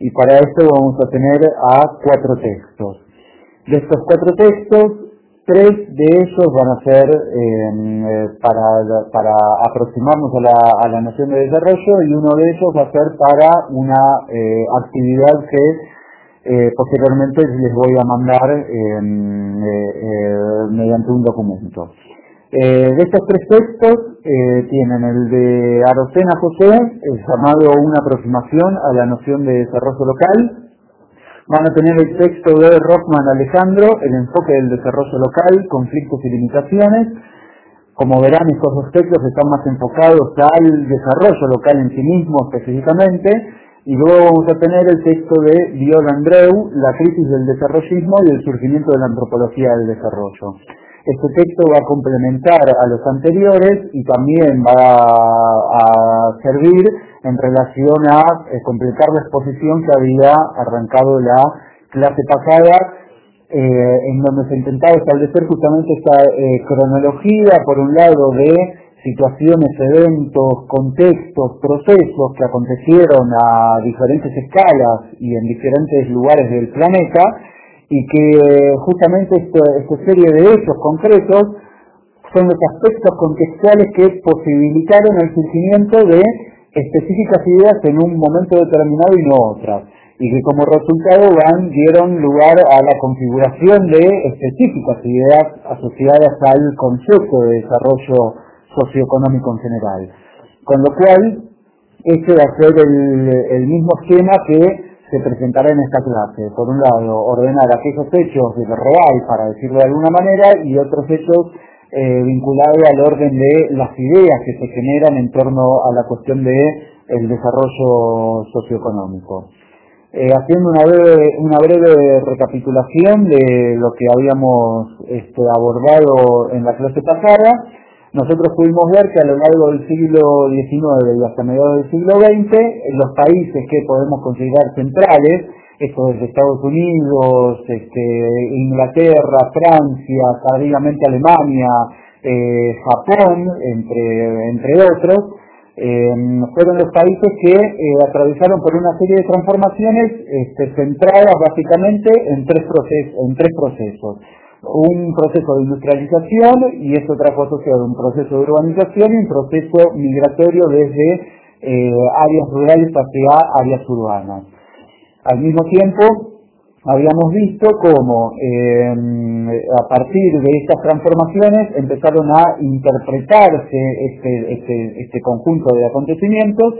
y para esto vamos a tener a cuatro textos. De estos cuatro textos, tres de ellos van a ser em, eh, para, para aproximarnos a la, a la noción de desarrollo y uno de ellos va a ser para una eh, actividad que eh, posteriormente les voy a mandar em, mediante un documento. Eh, de estos tres textos eh, tienen el de Arocena José, el llamado Una aproximación a la noción de desarrollo local. Van a tener el texto de Rockman Alejandro, el enfoque del desarrollo local, conflictos y limitaciones. Como verán, estos dos textos están más enfocados al desarrollo local en sí mismo específicamente. Y luego vamos a tener el texto de Viola Andreu, La crisis del desarrollismo y el surgimiento de la antropología del desarrollo. Este texto va a complementar a los anteriores y también va a, servir en relación a eh, completar la exposición que había arrancado la clase pasada, eh, en donde se intentaba establecer justamente esta eh, cronología, por un lado, de situaciones, eventos, contextos, procesos que acontecieron a diferentes escalas y en diferentes lugares del planeta, y que justamente esta, serie de hechos concretos son los aspectos contextuales que posibilitaron el surgimiento de específicas ideas en un momento determinado y no otras, y que como resultado van, dieron lugar a la configuración de específicas ideas asociadas al concepto de desarrollo socioeconómico en general. Con lo cual, este va a ser el mismo esquema que se presentará en esta clase. Por un lado, ordenar aquellos hechos de real, para decirlo de alguna manera, y otros hechos eh, vinculados al orden de las ideas que se generan en torno a la cuestión de desarrollo socioeconómico. Eh, haciendo una breve, una breve recapitulación de lo que habíamos este, abordado en la clase pasada, nosotros pudimos ver que a lo largo del siglo XIX y hasta mediados del siglo XX, los países que podemos considerar centrales, estos Estados Unidos, este, Inglaterra, Francia, tardíamente Alemania, eh, Japón, entre, entre otros, eh, fueron los países que eh, atravesaron por una serie de transformaciones este, centradas básicamente en tres procesos un proceso de industrialización y eso trajo asociado un proceso de urbanización y un proceso migratorio desde eh, áreas rurales hacia áreas urbanas. Al mismo tiempo, habíamos visto cómo em, a partir de estas transformaciones empezaron a interpretarse este, este, este conjunto de acontecimientos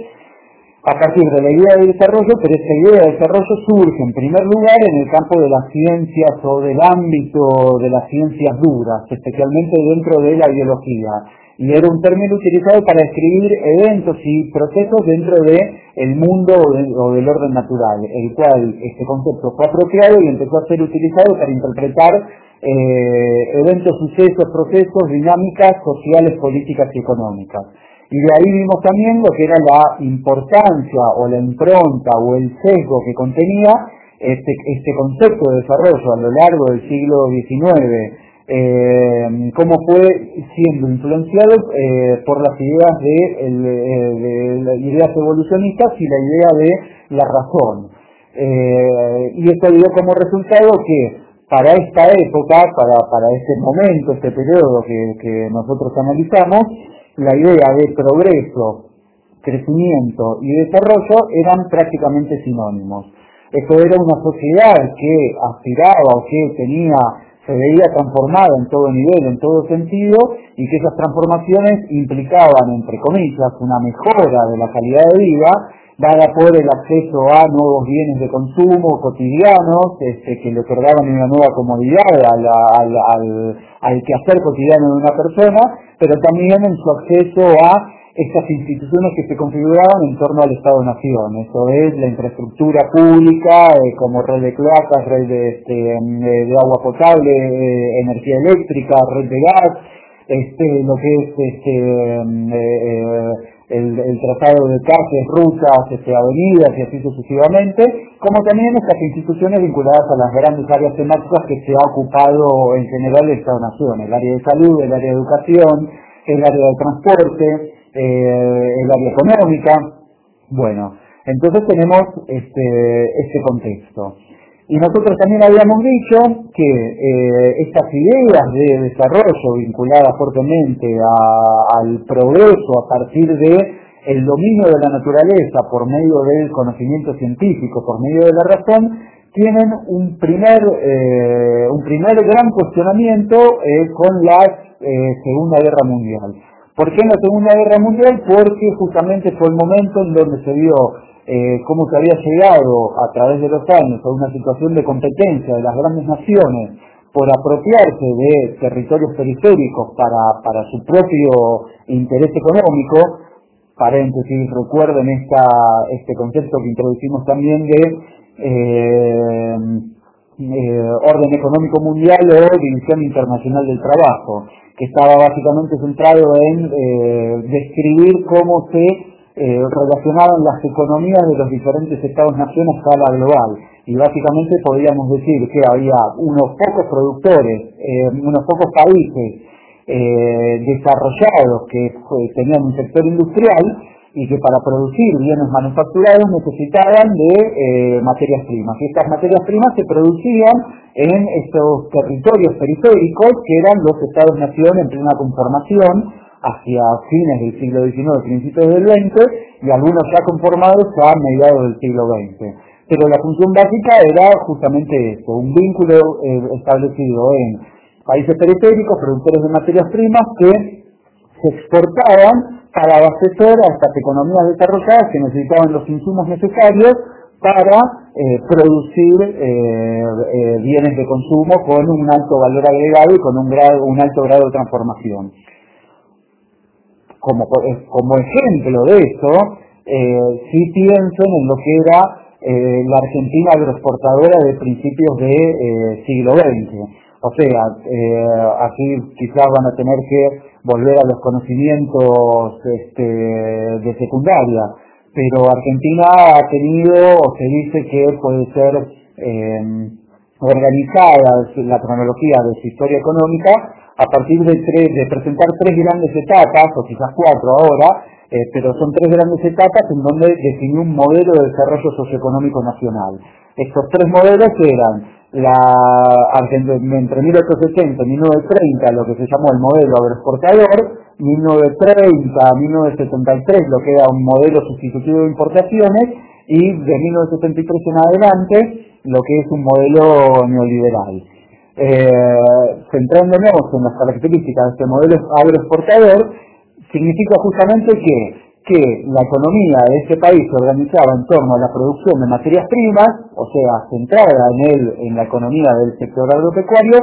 a partir de la idea de desarrollo, pero esa idea de desarrollo surge en primer lugar en el campo de las ciencias o del ámbito de las ciencias duras, especialmente dentro de la biología. Y era un término utilizado para describir eventos y procesos dentro del el mundo o, del orden natural, el cual este concepto fue apropiado y empezó a ser utilizado para interpretar eh, eventos, sucesos, procesos, dinámicas sociales, políticas y económicas. Y de ahí vimos también lo que era la importancia o la impronta o el sesgo que contenía este, este concepto de desarrollo a lo largo del siglo XIX, eh, cómo fue siendo influenciado eh, por las ideas de, eh, las ideas evolucionistas y la idea de la razón. y esto dio como resultado que para esta época, para, para este momento, este periodo que, que nosotros analizamos, la idea de progreso, crecimiento y desarrollo eran prácticamente sinónimos. Esto era una sociedad que aspiraba o que tenía, se veía transformada en todo nivel, en todo sentido, y que esas transformaciones implicaban, entre comillas, una mejora de la calidad de vida, dada por el acceso a nuevos bienes de consumo cotidianos, este, que le otorgaban una nueva comodidad al, al, al, al quehacer cotidiano de una persona, pero también en su acceso a estas instituciones que se configuraban en torno al Estado-Nación, eso es la infraestructura pública eh, como red de cloacas, red de, este, de agua potable, eh, energía eléctrica, red de gas, este, lo que es este, eh, el, el, trazado de calles, rutas, este, avenidas y así sucesivamente, como también estas instituciones vinculadas a las grandes áreas temáticas que se ha ocupado en general el Estado-Nación, el área de salud, el área de educación, el área de transporte, eh, el área económica. Bueno, entonces tenemos este, este contexto. Y nosotros también habíamos dicho que eh, estas ideas de desarrollo vinculadas fuertemente al progreso a partir de el dominio de la naturaleza por medio del conocimiento científico, por medio de la razón, tienen un primer, eh, un primer gran cuestionamiento con la Segunda Guerra Mundial. ¿Por qué en la Segunda Guerra Mundial? Porque justamente fue el momento en donde se vio eh, cómo se había llegado a través de los años a una situación de competencia de las grandes naciones por apropiarse de territorios periféricos para, para su propio interés económico, paréntesis, recuerden esta, este concepto que introducimos también de eh, eh, orden económico mundial o división internacional del trabajo que estaba básicamente centrado en describir cómo se eh, relacionaban las economías de los diferentes estados-naciones a escala global. Y básicamente podríamos decir que había unos pocos productores, eh, unos pocos países desarrollados que tenían un sector industrial y que para producir bienes manufacturados necesitaban de eh, materias primas. Y estas materias primas se producían en estos territorios periféricos que eran los estados-nación en plena conformación hacia fines del siglo XIX, principios del XX, y algunos ya conformados a mediados del siglo XX. Pero la función básica era justamente esto, un vínculo eh, establecido en países periféricos, productores de materias primas que se exportaban para abastecer a estas economías desarrolladas que necesitaban los insumos necesarios para eh, producir eh, bienes de consumo con un alto valor agregado y con un alto grado de transformación. Como, como ejemplo de eso, sí piensen en lo que era la Argentina agroexportadora de principios de siglo XX o sea, eh, aquí quizás van a tener que volver a los conocimientos este, de secundaria, pero Argentina ha tenido, o se dice que puede ser eh, organizada la cronología de su historia económica a partir de, presentar tres grandes etapas, o quizás cuatro ahora, eh, pero son tres grandes etapas en donde definió un modelo de desarrollo socioeconómico nacional. Estos tres modelos eran la entre 1880 y 1930 lo que se llamó el modelo agroexportador, 1930 a 1973 lo que era un modelo sustitutivo de importaciones y de 1973 en adelante lo que es un modelo neoliberal. Eh, centrándonos en las características de este modelo agroexportador, significa justamente que que la economía de este país se organizaba en torno a la producción de materias primas, o sea, centrada en, el, en la economía del sector agropecuario,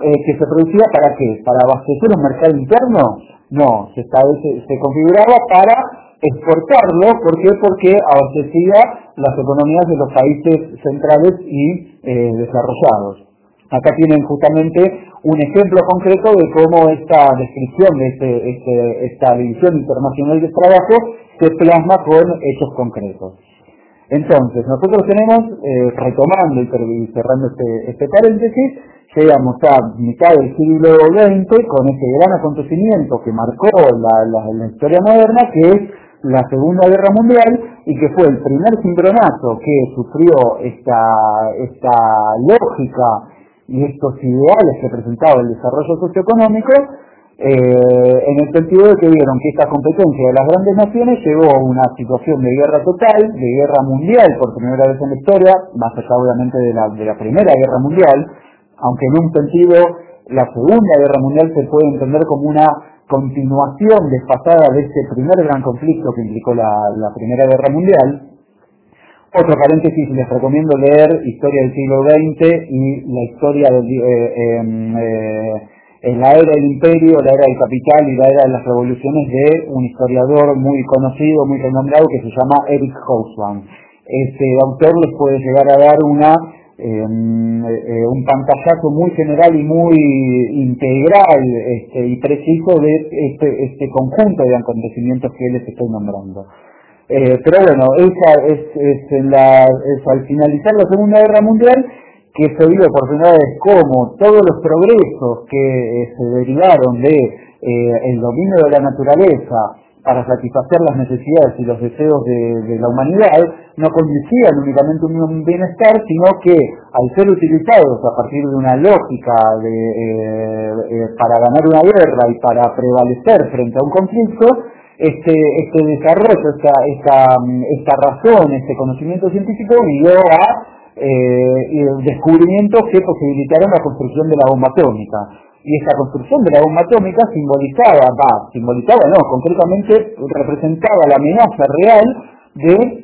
eh, que se producía para qué? ¿Para abastecer un mercado interno? No, se, se, configuraba para exportarlo, ¿por qué? Porque abastecía las economías de los países centrales y eh, desarrollados. Acá tienen justamente un ejemplo concreto de cómo esta descripción de este, este, esta división internacional de trabajo se plasma con hechos concretos. Entonces, nosotros tenemos, eh, retomando y cerrando este, este paréntesis, llegamos a mitad del siglo XX con ese gran acontecimiento que marcó la, historia moderna, que es la Segunda Guerra Mundial y que fue el primer cimbronazo que sufrió esta lógica y estos ideales que presentaba el desarrollo socioeconómico, eh, en el sentido de que vieron que esta competencia de las grandes naciones llevó a una situación de guerra total, de guerra mundial por primera vez en la historia, más allá obviamente de la, de la Primera Guerra Mundial, aunque en un sentido la Segunda Guerra Mundial se puede entender como una continuación desfasada de este primer gran conflicto que implicó la, la Primera Guerra Mundial, otro paréntesis, les recomiendo leer Historia del siglo XX y la historia eh, em, eh, en la era del imperio, la era del capital y la era de las revoluciones de un historiador muy conocido, muy renombrado que se llama Eric Hobsbawm. Este autor les puede llegar a dar una em, eh, un pantallazo muy general y muy integral este, y preciso de este, este, conjunto de acontecimientos que les estoy nombrando. Eh, pero bueno, esa es, al finalizar la Segunda Guerra Mundial que se vio por primera vez todos los progresos que eh, se derivaron de eh, el dominio de la naturaleza para satisfacer las necesidades y los deseos de, la humanidad no conducían únicamente un bienestar, sino que al ser utilizados a partir de una lógica eh, para ganar una guerra y para prevalecer frente a un conflicto, este, este desarrollo, esta, esta, esta razón, este conocimiento científico guió a eh, descubrimientos que posibilitaron la construcción de la bomba atómica. Y esta construcción de la bomba atómica simbolizaba, va, simbolizaba no, concretamente representaba la amenaza real de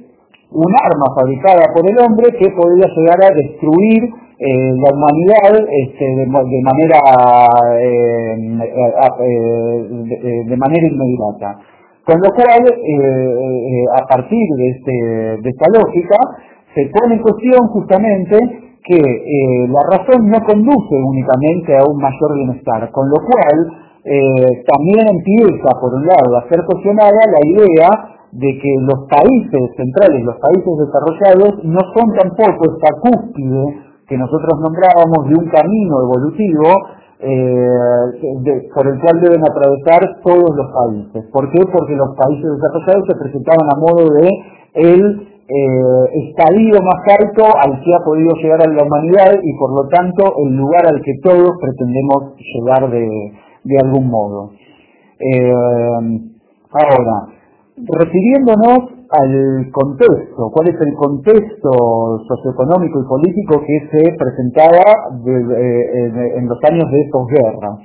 un arma fabricada por el hombre que podía llegar a destruir eh, la humanidad este, de, manera eh, de, manera inmediata. Con lo cual, a partir de, este, de esta lógica, se pone en cuestión justamente que eh, la razón no conduce únicamente a un mayor bienestar, con lo cual eh, también empieza, por un lado, a ser cuestionada la idea de que los países centrales, los países desarrollados, no son tampoco esta cúspide que nosotros nombrábamos de un camino evolutivo eh, por el cual deben atravesar todos los países. ¿Por qué? Porque los países desarrollados se presentaban a modo de el eh, estadio más alto al que ha podido llegar a la humanidad y por lo tanto el lugar al que todos pretendemos llegar de, de algún modo. Eh, ahora, refiriéndonos al contexto, cuál es el contexto socioeconómico y político que se presentaba en, los años de posguerra.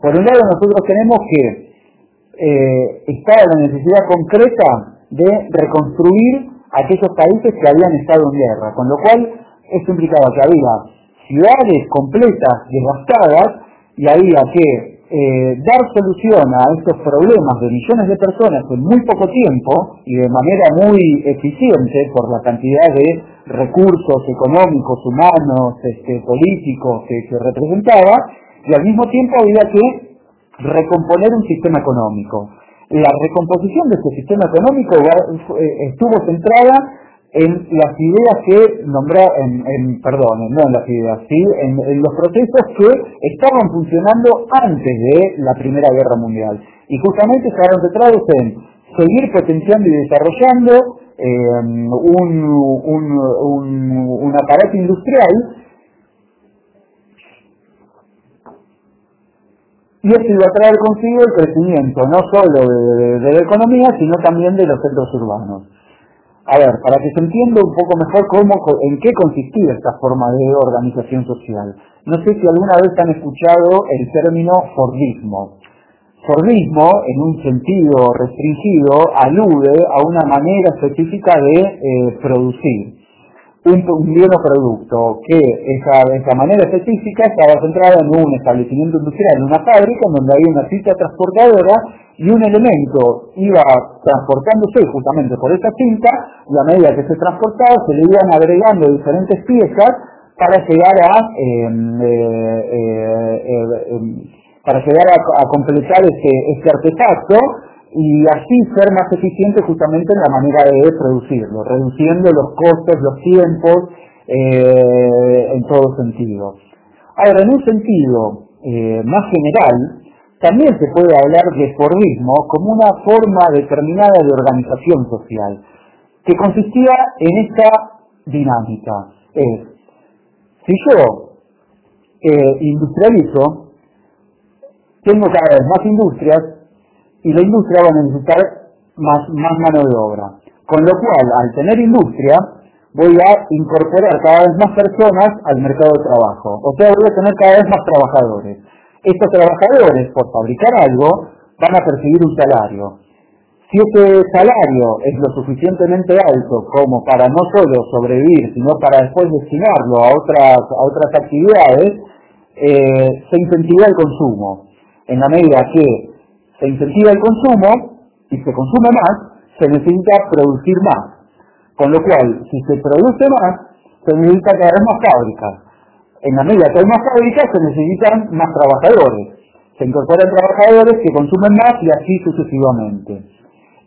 Por un lado nosotros tenemos que eh, estaba la necesidad concreta de reconstruir aquellos países que habían estado en guerra, con lo cual eso implicaba que había ciudades completas devastadas y había que eh, dar solución a estos problemas de millones de personas en muy poco tiempo y de manera muy eficiente por la cantidad de recursos económicos, humanos, este, políticos que, que representaba, y al mismo tiempo había que recomponer un sistema económico. La recomposición de este sistema económico eh, estuvo centrada en las ideas que nombré, en, perdón, no en las ideas, sí, en, los procesos que estaban funcionando antes de la Primera Guerra Mundial. Y justamente estaban centrados en seguir potenciando y desarrollando eh, un, un, un aparato industrial y eso iba a traer consigo el crecimiento no solo de, la economía, sino también de los centros urbanos. A ver, para que se entienda un poco mejor cómo, en qué consistía esta forma de organización social. No sé si alguna vez han escuchado el término Fordismo. Fordismo, en un sentido restringido, alude a una manera específica de eh, producir un, un producto que esa, esa manera específica estaba centrada en un establecimiento industrial, en una fábrica donde había una cinta transportadora y un elemento iba transportándose justamente por esa cinta y a medida que se transportaba se le iban agregando diferentes piezas para llegar a em, eh, eh, eh, em, para llegar a, completar este, este artefacto y así ser más eficiente justamente en la manera de producirlo, reduciendo los costos, los tiempos, eh, en todo sentido. Ahora, en un sentido más general, también se puede hablar de Fordismo como una forma determinada de organización social, que consistía en esta dinámica. Es, si yo eh, industrializo, tengo cada vez más industrias, y la industria va a necesitar más, más mano de obra. Con lo cual, al tener industria, voy a incorporar cada vez más personas al mercado de trabajo. O sea, voy a tener cada vez más trabajadores. Estos trabajadores, por fabricar algo, van a percibir un salario. Si ese salario es lo suficientemente alto como para no solo sobrevivir, sino para después destinarlo a otras, actividades, eh, se incentiva el consumo. En la medida que se incentiva el consumo y se consume más, se necesita producir más. Con lo cual, si se produce más, se necesita haya más fábricas. En la medida que hay más fábricas, se necesitan más trabajadores. Se incorporan trabajadores que consumen más y así sucesivamente.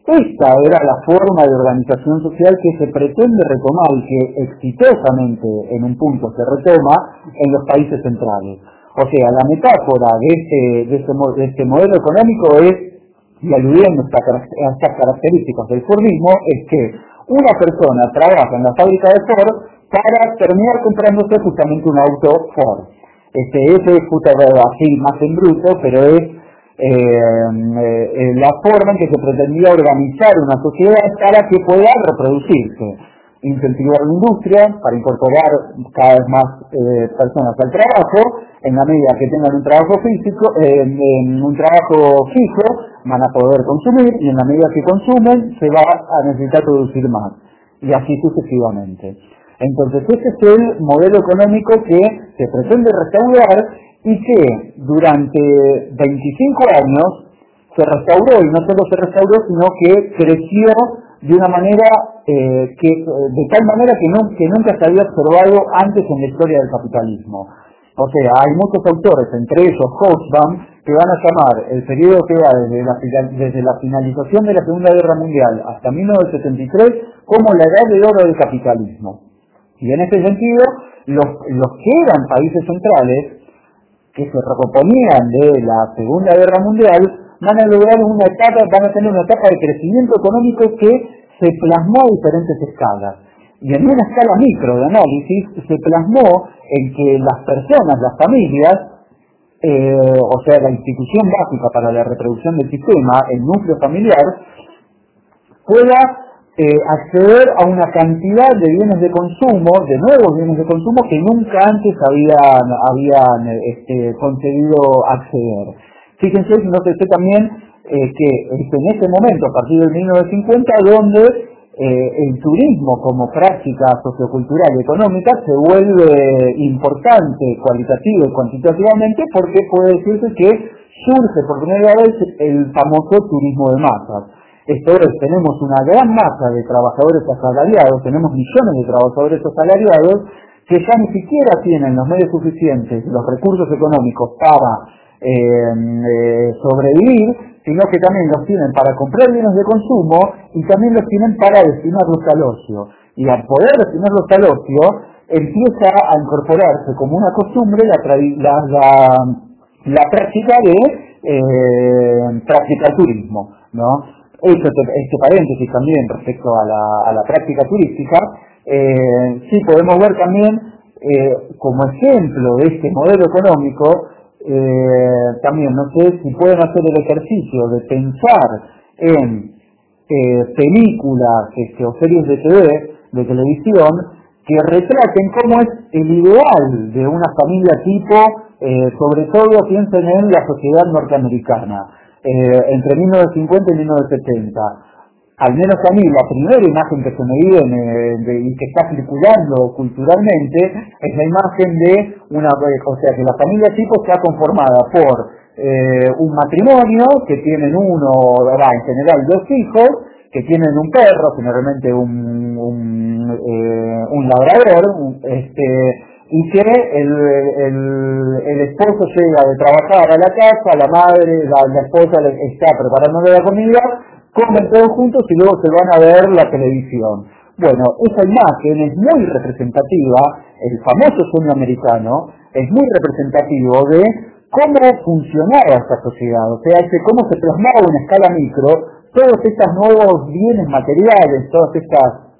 Esta era la forma de organización social que se pretende retomar y que exitosamente en un punto se retoma en los países centrales. O sea, la metáfora de este, de este, de este modelo económico es, y aludiendo a estas características del Fordismo, es que una persona trabaja en la fábrica de Ford para terminar comprándose justamente un auto Ford. Este, ese es así más en bruto, pero es eh, eh, la forma en que se pretendía organizar una sociedad para que pueda reproducirse. Incentivar la industria para incorporar cada vez más eh, personas al trabajo, en la medida que tengan un trabajo físico, en un trabajo fijo, van a poder consumir y en la medida que consumen se va a necesitar producir más y así sucesivamente. Entonces ese es el modelo económico que se pretende restaurar y que durante 25 años se restauró y no solo se restauró sino que creció de una manera eh, que de tal manera que, nunca se había observado antes en la historia del capitalismo. O sea, hay muchos autores, entre ellos Hobsbawm, que van a llamar el periodo que va desde la, desde la finalización de la Segunda Guerra Mundial hasta 1973 como la edad de oro del capitalismo. Y en ese sentido, los, los que eran países centrales, que se recomponían de la Segunda Guerra Mundial, van a lograr una etapa, van a tener una etapa de crecimiento económico que se plasmó a diferentes escalas. Y en una escala micro de análisis se plasmó en que las personas, las familias, eh, o sea, la institución básica para la reproducción del sistema, el núcleo familiar, pueda eh, acceder a una cantidad de bienes de consumo, de nuevos bienes de consumo que nunca antes habían, habían este, conseguido acceder. Fíjense, no sé también eh, que en ese momento, a partir del 1950, donde eh, el turismo como práctica sociocultural y económica se vuelve importante cualitativa y cuantitativamente porque puede decirse que surge por primera vez el famoso turismo de masas. Esto es, tenemos una gran masa de trabajadores asalariados, tenemos millones de trabajadores asalariados que ya ni siquiera tienen los medios suficientes, los recursos económicos para eh, eh, sobrevivir, sino que también los tienen para comprar bienes de consumo y también los tienen para destinarlos al ocio. Y al poder destinarlos al ocio, empieza a incorporarse como una costumbre la, la, práctica de eh, practicar turismo. ¿no? Este, paréntesis también respecto a la, práctica turística, eh, sí podemos ver también eh, como ejemplo de este modelo económico eh, también no sé si pueden hacer el ejercicio de pensar en eh, películas este, o series de TV, de televisión, que retraten cómo es el ideal de una familia tipo, sobre todo piensen en la sociedad norteamericana, entre 1950 y 1970 al menos a mí, la primera imagen que se me viene y que está circulando culturalmente es la imagen de una, o sea, que la familia tipo está conformada por eh, un matrimonio que tienen uno, en general dos hijos, que tienen un perro, generalmente un, un, eh, un labrador, este, y que el, el, esposo llega de trabajar a la casa, la madre, la, esposa está preparándole la comida, comen todos juntos y luego se van a ver la televisión. Bueno, esa imagen es muy representativa, el famoso sueño americano, es muy representativo de cómo funcionaba esta sociedad, o sea, cómo se plasmaba en escala micro todos estos nuevos bienes materiales, todas estas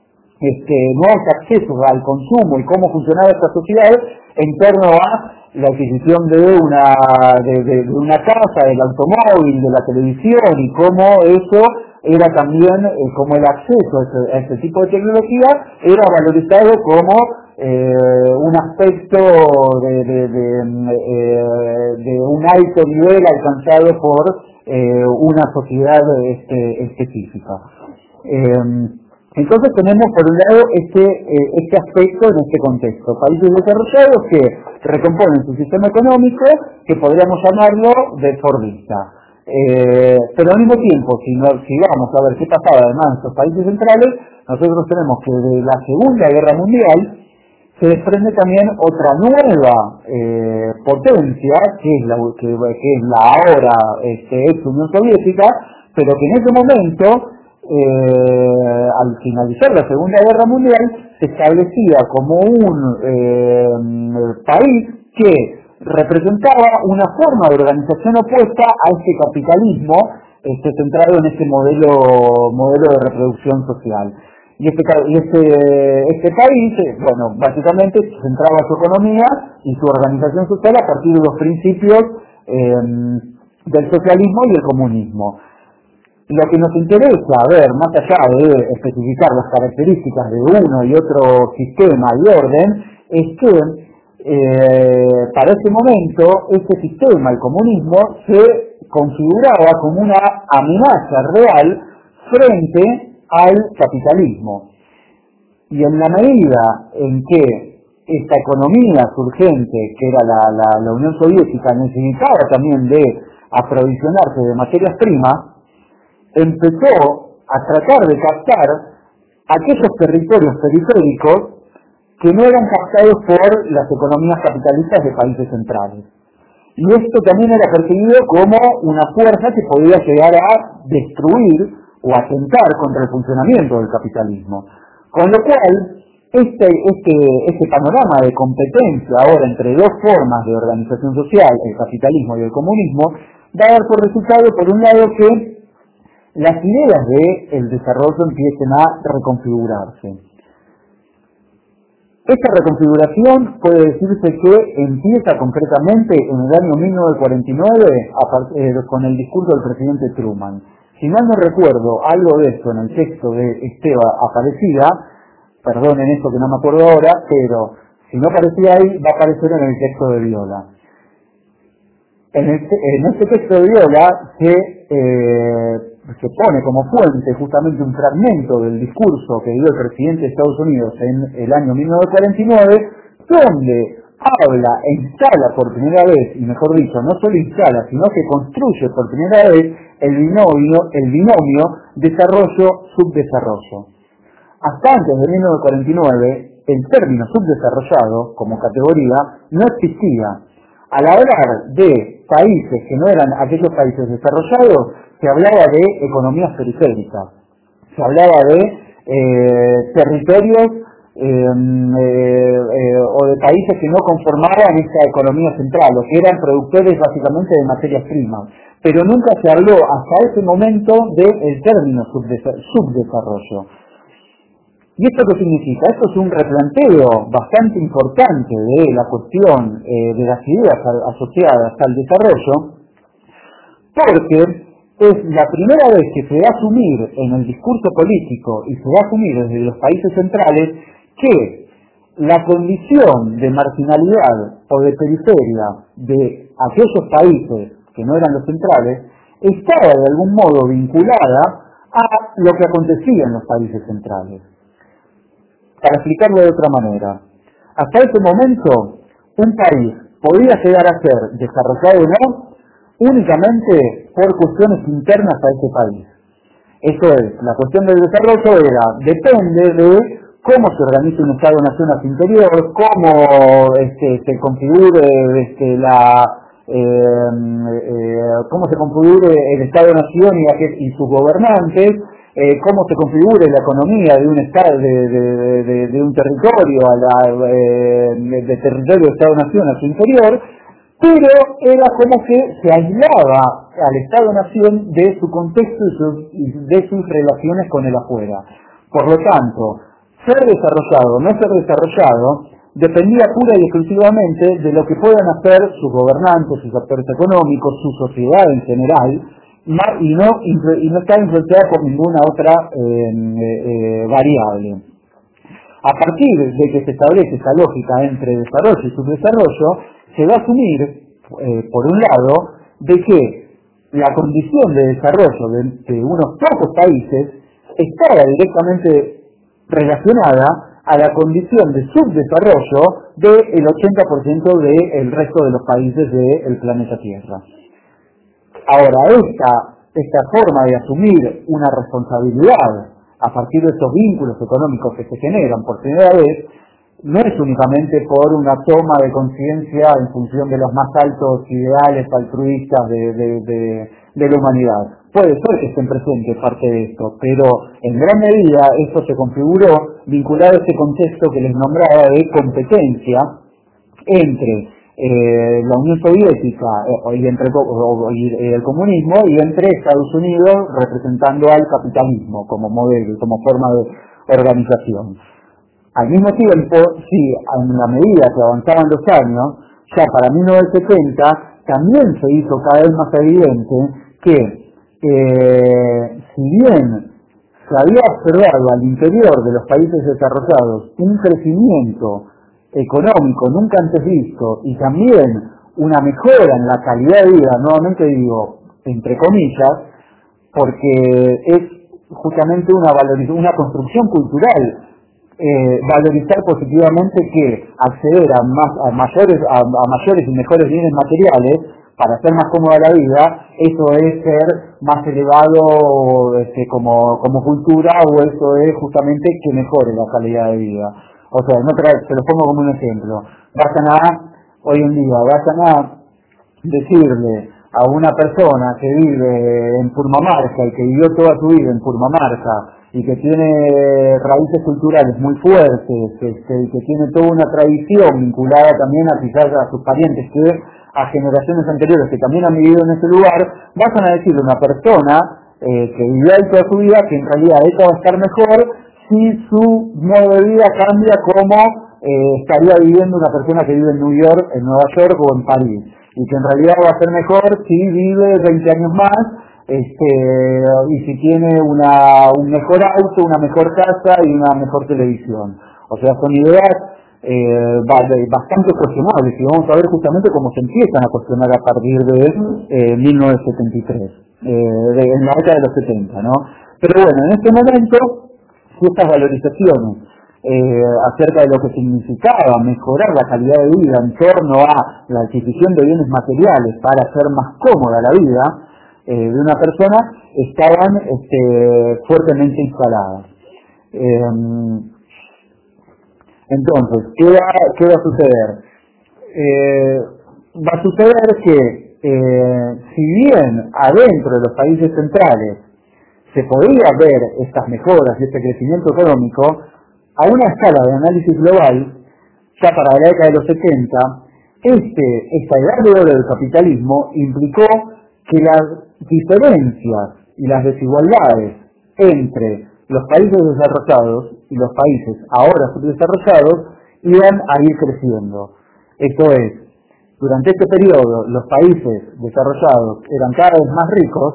este, nuevos accesos al consumo y cómo funcionaba esta sociedad en torno a la adquisición de una, de, una casa, del automóvil, de la televisión y cómo eso era también, eh, como el acceso a ese, tipo de tecnología era valorizado como eh, un aspecto de, de, eh, un alto nivel alcanzado por una sociedad este, específica. Entonces tenemos por un lado este, eh, este aspecto en este contexto. Países desarrollados que recomponen su sistema económico, que podríamos llamarlo de Fordista. Eh, pero al mismo tiempo, si, vamos a ver qué pasaba además en estos países centrales, nosotros tenemos que de la Segunda Guerra Mundial se desprende también otra nueva eh, potencia, que es la, que, es la ahora este, ex Unión Soviética, pero que en ese momento eh, al finalizar la Segunda Guerra Mundial, se establecía como un eh, país que representaba una forma de organización opuesta a este capitalismo este, centrado en este modelo, modelo de reproducción social. Y este, este, este país, eh, bueno, básicamente centraba su economía y su organización social a partir de los principios del socialismo y el comunismo. Lo que nos interesa ver, más allá de especificar las características de uno y otro sistema y orden, es que eh, para ese momento este sistema, el comunismo, se configuraba como una amenaza real frente al capitalismo. Y en la medida en que esta economía surgente, que era la Unión Soviética, necesitaba también de aprovisionarse de materias primas, empezó a tratar de captar aquellos territorios periféricos que no eran captados por las economías capitalistas de países centrales. Y esto también era percibido como una fuerza que podía llegar a destruir o atentar contra el funcionamiento del capitalismo. Con lo cual, este, este, este panorama de competencia ahora entre dos formas de organización social, el capitalismo y el comunismo, va a dar por resultado, por un lado, que las ideas del el desarrollo empiecen a reconfigurarse. Esta reconfiguración puede decirse que empieza concretamente en el año 1949 eh, con el discurso del presidente Truman. Si mal no recuerdo algo de esto en el texto de Esteba Aparecida, perdonen esto que no me acuerdo ahora, pero si no aparecía ahí, va a aparecer en el texto de Viola. En, este, texto de Viola se eh, se pone como fuente justamente un fragmento del discurso que dio el presidente de Estados Unidos en el año 1949, donde habla e instala por primera vez, y mejor dicho, no solo instala, sino que construye por primera vez el binomio, el binomio desarrollo-subdesarrollo. Hasta antes de 1949, el término subdesarrollado como categoría no existía. Al hablar de países que no eran aquellos países desarrollados, se hablaba de economías periféricas, se hablaba de eh, territorios em, eh, eh, o de países que no conformaban esta economía central, o que eran productores básicamente de materias primas, pero nunca se habló hasta ese momento del término subdesarrollo. ¿Y esto qué significa? Esto es un replanteo bastante importante de la cuestión de las ideas asociadas al desarrollo, porque es la primera vez que se va a asumir en el discurso político y se va a asumir desde los países centrales que la condición de marginalidad o de periferia de aquellos países que no eran los centrales estaba de algún modo vinculada a lo que acontecía en los países centrales. Para explicarlo de otra manera, hasta ese momento un país podía llegar a ser desarrollado o no únicamente por cuestiones internas a ese país. Eso es, la cuestión del desarrollo depende de cómo se organiza un Estado-Nación a su interior, cómo se configure la, eh, eh, cómo se el Estado-Nación y, y, sus gobernantes, eh, cómo se configure la economía de un estado, de, de un territorio, a territorio de Estado-Nación a su interior, pero era como que se aislaba al Estado-Nación de su contexto y de sus relaciones con el afuera. Por lo tanto, ser desarrollado o no ser desarrollado dependía pura y exclusivamente de lo que puedan hacer sus gobernantes, sus actores económicos, su sociedad en general, y no, y está influenciada por ninguna otra em, eh, eh, variable. A partir de que se establece esta lógica entre desarrollo y subdesarrollo, se va a asumir, eh, por un lado, de que la condición de desarrollo de, unos pocos países estaba directamente relacionada a la condición de subdesarrollo del 80% del resto de los países del planeta Tierra. Ahora, esta, esta forma de asumir una responsabilidad a partir de estos vínculos económicos que se generan por primera vez, no es únicamente por una toma de conciencia en función de los más altos ideales altruistas de, la humanidad. Puede ser que estén presentes parte de esto, pero en gran medida esto se configuró vinculado a ese contexto que les nombraba de competencia entre eh, la Unión Soviética eh, y eh, el comunismo y entre Estados Unidos representando al capitalismo como modelo, como forma de organización. Al mismo tiempo, sí, en la medida que avanzaban los años, ya para 1970 también se hizo cada vez más evidente que si bien se había observado al interior de los países desarrollados un crecimiento económico nunca antes visto y también una mejora en la calidad de vida, nuevamente digo, entre comillas, porque es justamente una, una construcción cultural eh, valorizar positivamente que acceder a, más, a, mayores, a, mayores y mejores bienes materiales para hacer más cómoda la vida, eso es ser más elevado este, como, como cultura o eso es justamente que mejore la calidad de vida. O sea, no se lo pongo como un ejemplo. Vayan a, hoy en día, vayan a decirle a una persona que vive en Purmamarca y que vivió toda su vida en Purmamarca y que tiene raíces culturales muy fuertes, este, y que tiene toda una tradición vinculada también a quizás a sus parientes que a generaciones anteriores que también han vivido en ese lugar, vayan a decirle a una persona eh, que vivió ahí toda su vida que en realidad esta va a estar mejor si su modo de vida cambia como eh, estaría viviendo una persona que vive en New York, en Nueva York o en París. Y que en realidad va a ser mejor si vive 20 años más este, y si tiene una, un mejor auto, una mejor casa y una mejor televisión. O sea, son ideas eh, bastante cuestionables y vamos a ver justamente cómo se empiezan a cuestionar a partir de 1973, eh, de, en la década de los 70, ¿no? Pero bueno, en este momento estas valorizaciones eh, acerca de lo que significaba mejorar la calidad de vida en torno a la adquisición de bienes materiales para hacer más cómoda la vida eh, de una persona estaban este, fuertemente instaladas. Em, entonces, ¿qué va, a suceder? Eh, va a suceder que si bien adentro de los países centrales se podría ver estas mejoras y este crecimiento económico a una escala de análisis global, ya para la década de los 70, este, esta edad de oro del capitalismo implicó que las diferencias y las desigualdades entre los países desarrollados y los países ahora subdesarrollados iban a ir creciendo. Esto es, durante este periodo los países desarrollados eran cada vez más ricos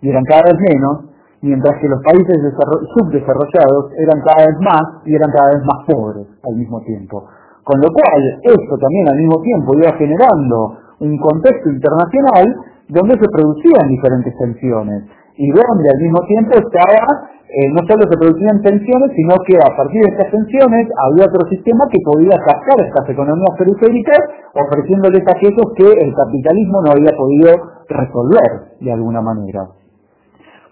y eran cada vez menos, mientras que los países subdesarrollados eran cada vez más y eran cada vez más pobres al mismo tiempo. Con lo cual, esto también al mismo tiempo iba generando un contexto internacional donde se producían diferentes tensiones y donde al mismo tiempo estaba, eh, no solo se producían tensiones, sino que a partir de estas tensiones había otro sistema que podía sacar estas economías periféricas ofreciéndoles aquellos que el capitalismo no había podido resolver de alguna manera.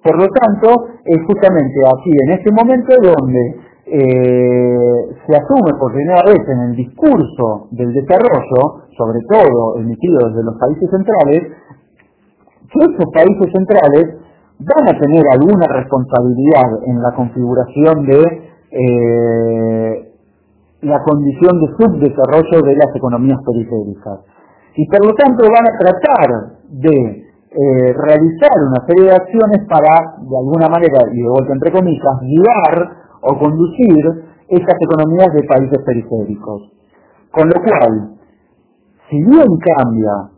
Por lo tanto, es justamente aquí, en este momento, donde eh, se asume por primera vez en el discurso del desarrollo, sobre todo emitido desde los países centrales, esos países centrales van a tener alguna responsabilidad en la configuración de eh, la condición de subdesarrollo de las economías periféricas. Y por lo tanto van a tratar de eh, realizar una serie de acciones para, de alguna manera, y de vuelta entre comillas, guiar o conducir estas economías de países periféricos. Con lo cual, si bien cambia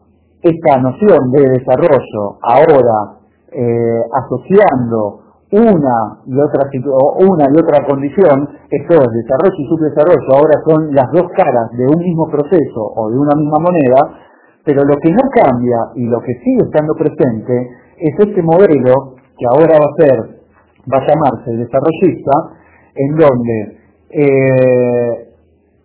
esta noción de desarrollo ahora eh, asociando una y otra una y otra condición, esto es desarrollo y subdesarrollo, ahora son las dos caras de un mismo proceso o de una misma moneda, pero lo que no cambia y lo que sigue estando presente es este modelo que ahora va a ser, va a llamarse desarrollista, en donde eh,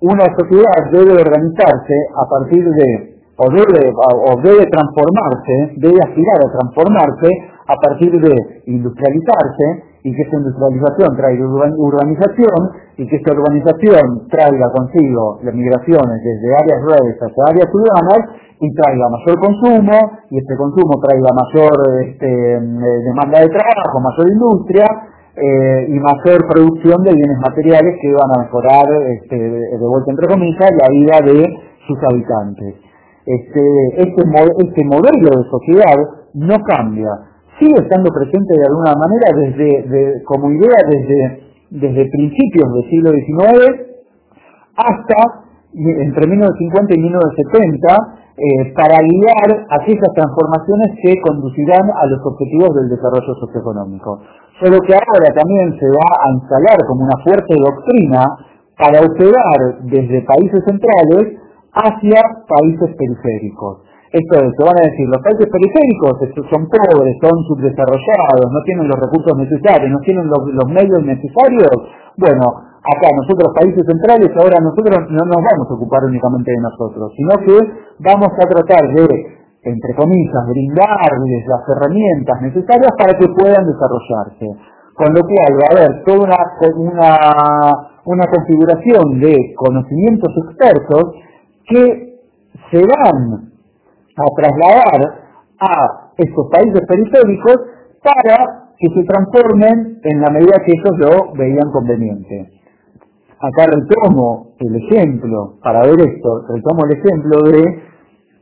una sociedad debe organizarse a partir de, o debe, o debe transformarse, debe aspirar a transformarse a partir de industrializarse y que esa industrialización traiga urbanización y que esa urbanización traiga consigo las migraciones desde áreas rurales hacia áreas urbanas y traiga mayor consumo y este consumo traiga mayor este, eh, demanda de trabajo, mayor industria eh, y mayor producción de bienes materiales que van a mejorar, este, de vuelta entre comillas, la vida de sus habitantes. Este, este, este modelo de sociedad no cambia, sigue estando presente de alguna manera desde, como idea desde, desde principios del siglo XIX hasta entre 1950 y 1970 eh, para guiar aquellas transformaciones que conducirán a los objetivos del desarrollo socioeconómico. Solo que ahora también se va a instalar como una fuerte doctrina para operar desde países centrales hacia países periféricos. Esto es, se van a decir, los países periféricos son pobres, son subdesarrollados, no tienen los recursos necesarios, no tienen los medios necesarios. Bueno, acá nosotros países centrales, ahora nosotros no nos vamos a ocupar únicamente de nosotros, sino que vamos a tratar de, entre comillas, brindarles las herramientas necesarias para que puedan desarrollarse. Con lo cual va a haber toda una, una, una configuración de conocimientos expertos que se van a trasladar a estos países periféricos para que se transformen en la medida que ellos lo veían conveniente acá retomo el ejemplo, para ver esto, retomo el ejemplo de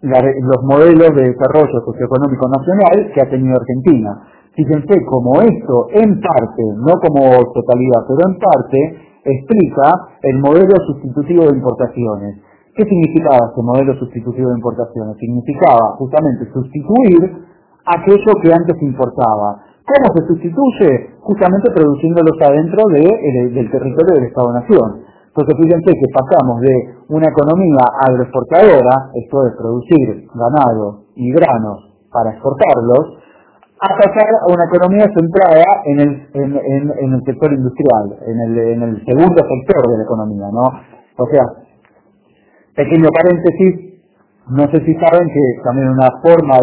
los modelos de desarrollo socioeconómico nacional que ha tenido Argentina. Fíjense como esto, en parte, no como totalidad, pero en parte, explica el modelo sustitutivo de importaciones. ¿Qué significaba ese modelo sustitutivo de importaciones? Significaba justamente sustituir aquello que antes importaba. ¿Cómo se sustituye? Justamente produciéndolos adentro del territorio del Estado-Nación. Entonces fíjense que pasamos de una economía agroexportadora, esto es producir ganado y granos para exportarlos, a pasar a una economía centrada en el, sector industrial, en el, segundo sector de la economía, ¿no? O sea, pequeño paréntesis, no sé si saben que también una forma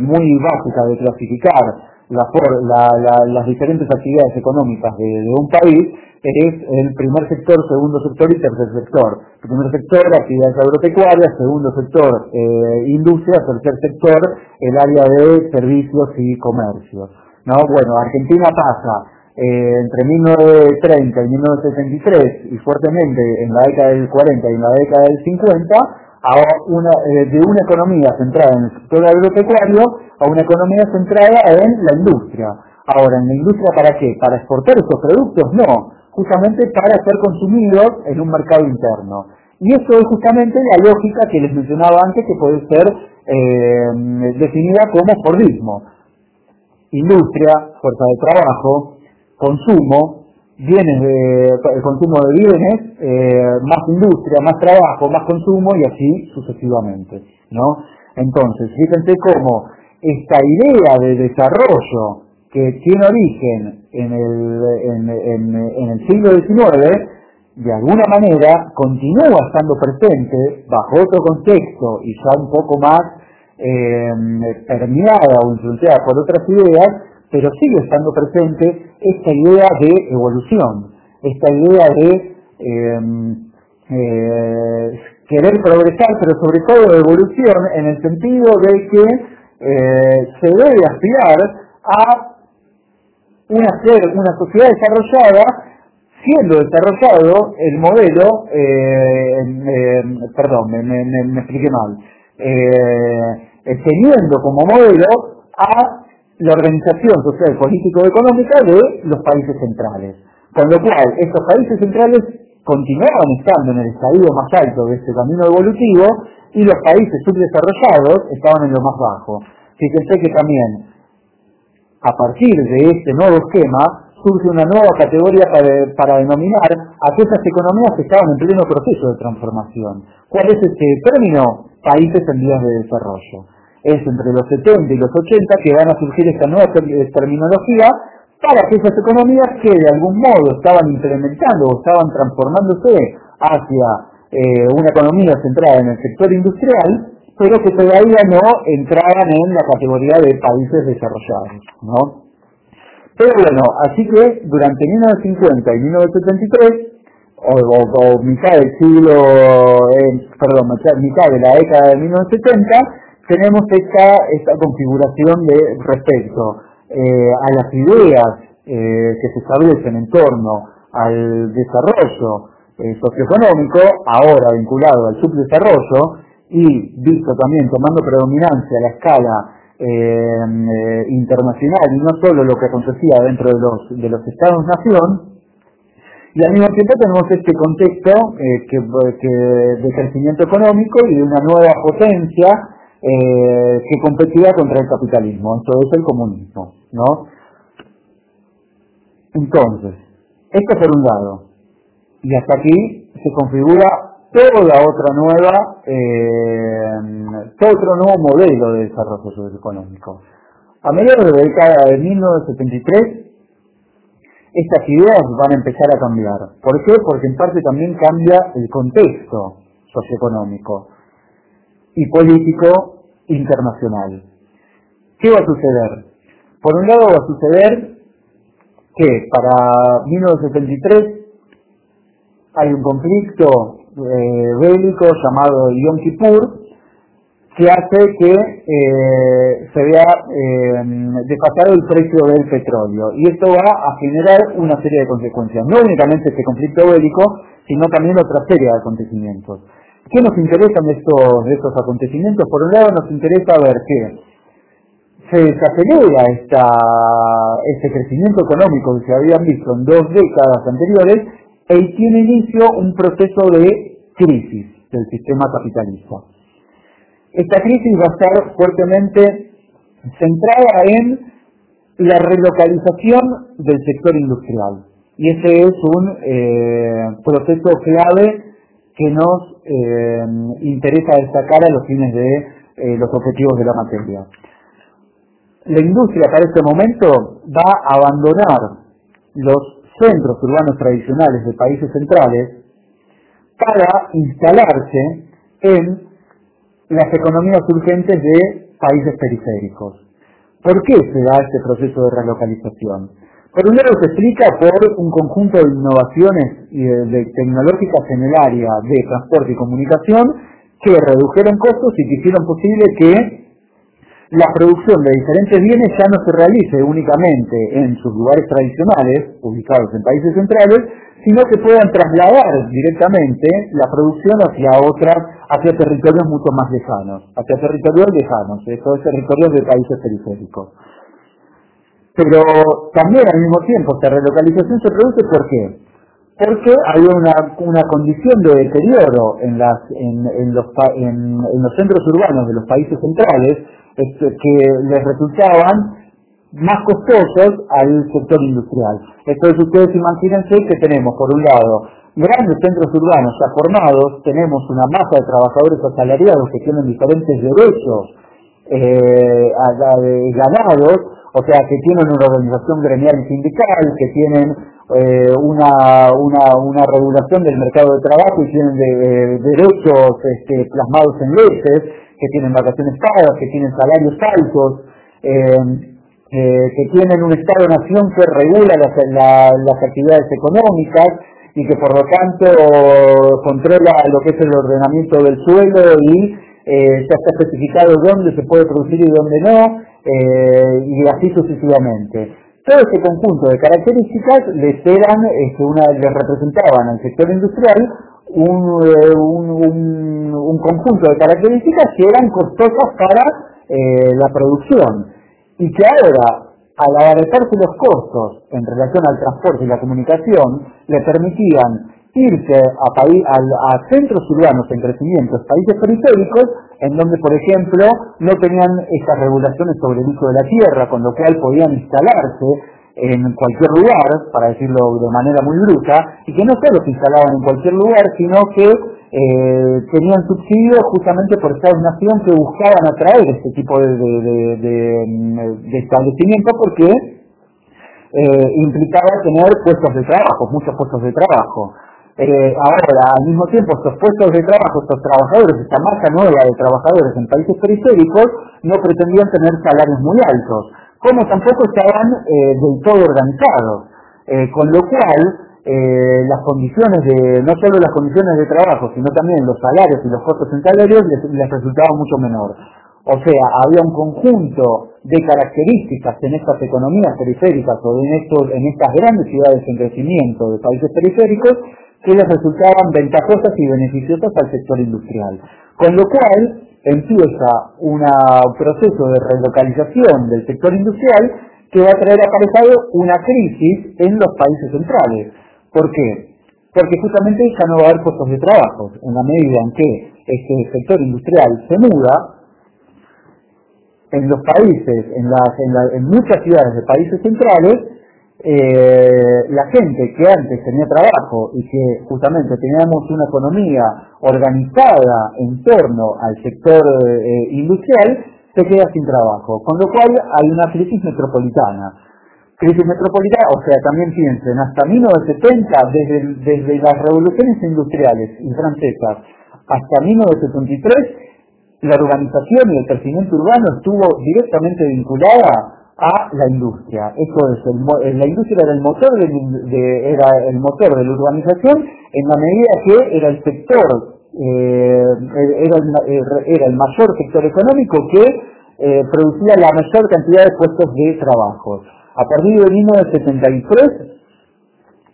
muy básica de clasificar las diferentes actividades económicas de, un país es el primer sector, segundo sector y tercer sector. Primer sector, actividades agropecuarias, segundo sector, eh, industria, tercer sector, el área de servicios y comercios. ¿no? Bueno, Argentina pasa eh, entre 1930 y 1963 y fuertemente en la década del 40 y en la década del 50 una, eh, de una economía centrada en el sector agropecuario a una economía centrada en la industria. Ahora, ¿en la industria para qué? ¿Para exportar esos productos? No, justamente para ser consumidos en un mercado interno. Y eso es justamente la lógica que les mencionaba antes que puede ser eh, definida como Fordismo. Industria, fuerza de trabajo, consumo, bienes de, el consumo de bienes, eh, más industria, más trabajo, más consumo y así sucesivamente, ¿no? Entonces, fíjense cómo esta idea de desarrollo que tiene origen en el, en, el siglo XIX, de alguna manera continúa estando presente bajo otro contexto y ya un poco más eh, permeada o influenciada por otras ideas, pero sigue estando presente esta idea de evolución, esta idea de em, eh, querer progresar, pero sobre todo de evolución en el sentido de que eh, se debe aspirar a una, una sociedad desarrollada siendo desarrollado el modelo, eh, perdón, me, me, me, expliqué mal, teniendo como modelo a la organización social, político-económica de los países centrales. Con lo cual, estos países centrales continuaban estando en el estadio más alto de este camino evolutivo y los países subdesarrollados estaban en lo más bajo. Fíjense que también, a partir de este nuevo esquema, surge una nueva categoría para, para denominar aquellas economías que estaban en pleno proceso de transformación. ¿Cuál es este término? Países en vías de desarrollo es entre los 70 y los 80 que van a surgir esta nueva terminología para aquellas economías que de algún modo estaban implementando o estaban transformándose hacia eh, una economía centrada en el sector industrial, pero que todavía no entraban en la categoría de países desarrollados. Pero bueno, así que durante 1950 y 1973, o, mitad del siglo, eh, perdón, mitad de la década de 1970, tenemos esta, esta configuración de respecto eh, a las ideas eh, que se establecen en torno al desarrollo socioeconómico, ahora vinculado al subdesarrollo, y visto también tomando predominancia a la escala internacional y no solo lo que acontecía dentro de los, de los Estados-Nación, y al mismo tiempo tenemos este contexto eh, que, de crecimiento económico y de una nueva potencia eh, que competía contra el capitalismo, esto es el comunismo. ¿no? Entonces, esto por un lado. Y hasta aquí se configura toda otra nueva, eh, todo otro nuevo modelo de desarrollo socioeconómico. A mediados de la década de 1973 estas ideas van a empezar a cambiar. ¿Por qué? Porque en parte también cambia el contexto socioeconómico y político internacional. ¿Qué va a suceder? Por un lado va a suceder que para 1973 hay un conflicto eh, bélico llamado Yom Kippur, que hace que eh, se vea eh, desfasado el precio del petróleo. Y esto va a generar una serie de consecuencias, no únicamente este conflicto bélico, sino también otra serie de acontecimientos. ¿Qué nos interesan estos, estos acontecimientos? Por un lado nos interesa ver que se desacelera esta, este crecimiento económico que se habían visto en dos décadas anteriores y tiene inicio un proceso de crisis del sistema capitalista. Esta crisis va a estar fuertemente centrada en la relocalización del sector industrial. Y ese es un eh, proceso clave que nos eh, interesa destacar a los fines de eh, los objetivos de la materia. La industria para este momento va a abandonar los centros urbanos tradicionales de países centrales para instalarse en las economías urgentes de países periféricos. ¿Por qué se da este proceso de relocalización? Lado se explica por un conjunto de innovaciones tecnológicas en el área de transporte y comunicación que redujeron costos y que hicieron posible que la producción de diferentes bienes ya no se realice únicamente en sus lugares tradicionales, ubicados en países centrales, sino que puedan trasladar directamente la producción hacia otras, hacia territorios mucho más lejanos, hacia territorios lejanos, territorios de países periféricos. Pero también al mismo tiempo esta relocalización se produce ¿por qué? Porque hay una, una condición de deterioro en, las, en, los, en los centros urbanos de los países centrales, este, que les resultaban más costosos al sector industrial. Entonces ustedes imagínense que tenemos, por un lado, grandes centros urbanos ya formados, tenemos una masa de trabajadores asalariados que tienen diferentes derechos eh, ganados, o sea, que tienen una organización gremial y sindical, que tienen eh, una, una, regulación del mercado de trabajo y tienen de, derechos este, plasmados en leyes, que tienen vacaciones pagas, que tienen salarios altos, eh, eh, que tienen un Estado-nación que regula las, actividades económicas y que por lo tanto controla lo que es el ordenamiento del suelo y eh, ya está especificado dónde se puede producir y dónde no, y así sucesivamente. Todo este conjunto de características les eran, este, una, les representaban al sector industrial eh, un, conjunto de características que eran costosas para eh, la producción y que ahora, al abaratarse los costos en relación al transporte y la comunicación, le permitían irse a, a, centros urbanos en crecimiento, países periféricos, en donde, por ejemplo, no tenían estas regulaciones sobre el uso de la tierra, con lo cual podían instalarse en cualquier lugar, para decirlo de manera muy bruta, y que no solo se instalaban en cualquier lugar, sino que eh, tenían subsidios justamente por Estados-Nación que buscaban atraer este tipo de, de, de, establecimiento porque eh, implicaba tener puestos de trabajo, muchos puestos de trabajo. Eh, ahora, al mismo tiempo, estos puestos de trabajo, estos trabajadores, esta masa nueva de trabajadores en países periféricos, no pretendían tener salarios muy altos, como tampoco estaban eh, del todo organizados. Eh, con lo cual, las condiciones de, no solo las condiciones de trabajo, sino también los salarios y los costos en salarios les, les resultaban mucho menor. O sea, había un conjunto de características en estas economías periféricas o en, estos, en estas grandes ciudades en crecimiento de países periféricos que les resultaban ventajosas y beneficiosas al sector industrial. Con lo cual empieza un proceso de relocalización del sector industrial que va a traer aparejado una crisis en los países centrales. ¿Por qué? Porque justamente ya no va a haber puestos de trabajo. En la medida en que este sector industrial se muda, en los países, en, en muchas ciudades de países centrales, eh, la gente que antes tenía trabajo y que justamente teníamos una economía organizada en torno al sector eh, industrial, se queda sin trabajo, con lo cual hay una crisis metropolitana. Crisis metropolitana, o sea, también piensen, hasta 1970, desde, desde las revoluciones industriales y francesas hasta 1973, la urbanización y el crecimiento urbano estuvo directamente vinculada a la industria. Eso es, la industria era el motor de, la urbanización en la medida que era el sector, eh, era, el, era, el, mayor sector económico que eh, producía la mayor cantidad de puestos de trabajo. A partir de 1973,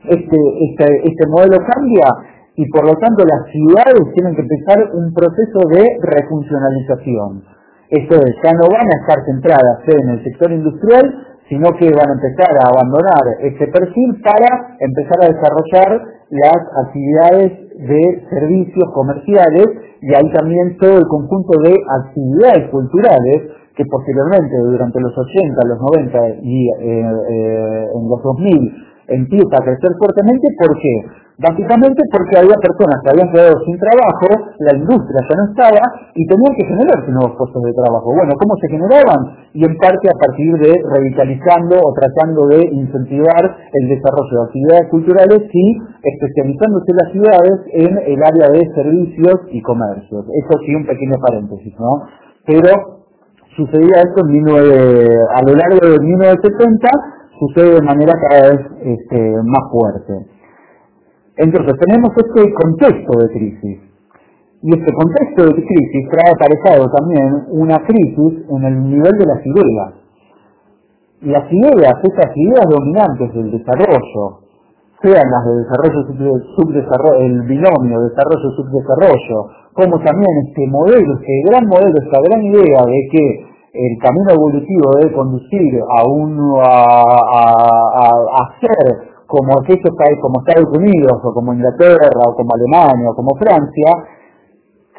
este, este, este modelo cambia y por lo tanto las ciudades tienen que empezar un proceso de refuncionalización esto es, ya no van a estar centradas en el sector industrial, sino que van a empezar a abandonar ese perfil para empezar a desarrollar las actividades de servicios comerciales y ahí también todo el conjunto de actividades culturales que posteriormente durante los 80, los 90 y eh, eh, en los 2000 empieza a crecer fuertemente. ¿Por qué? Básicamente porque había personas que habían quedado sin trabajo, la industria ya no estaba y tenían que generarse nuevos puestos de trabajo. Bueno, ¿cómo se generaban? Y en parte a partir de revitalizando o tratando de incentivar el desarrollo de actividades culturales y especializándose las ciudades en el área de servicios y comercios. Eso sí, un pequeño paréntesis, ¿no? Pero sucedía esto a lo largo de 1970 sucede de manera cada vez este, más fuerte. Entonces tenemos este contexto de crisis. Y este contexto de crisis trae aparejado también una crisis en el nivel de las ideas. Las ideas, estas ideas dominantes del desarrollo, sean las de desarrollo subdesarrollo, el binomio desarrollo-subdesarrollo, como también este modelo, este gran modelo, esta gran idea de que el camino evolutivo debe conducir a un a, a, ser como aquellos países como Estados Unidos o como Inglaterra o como Alemania o como Francia,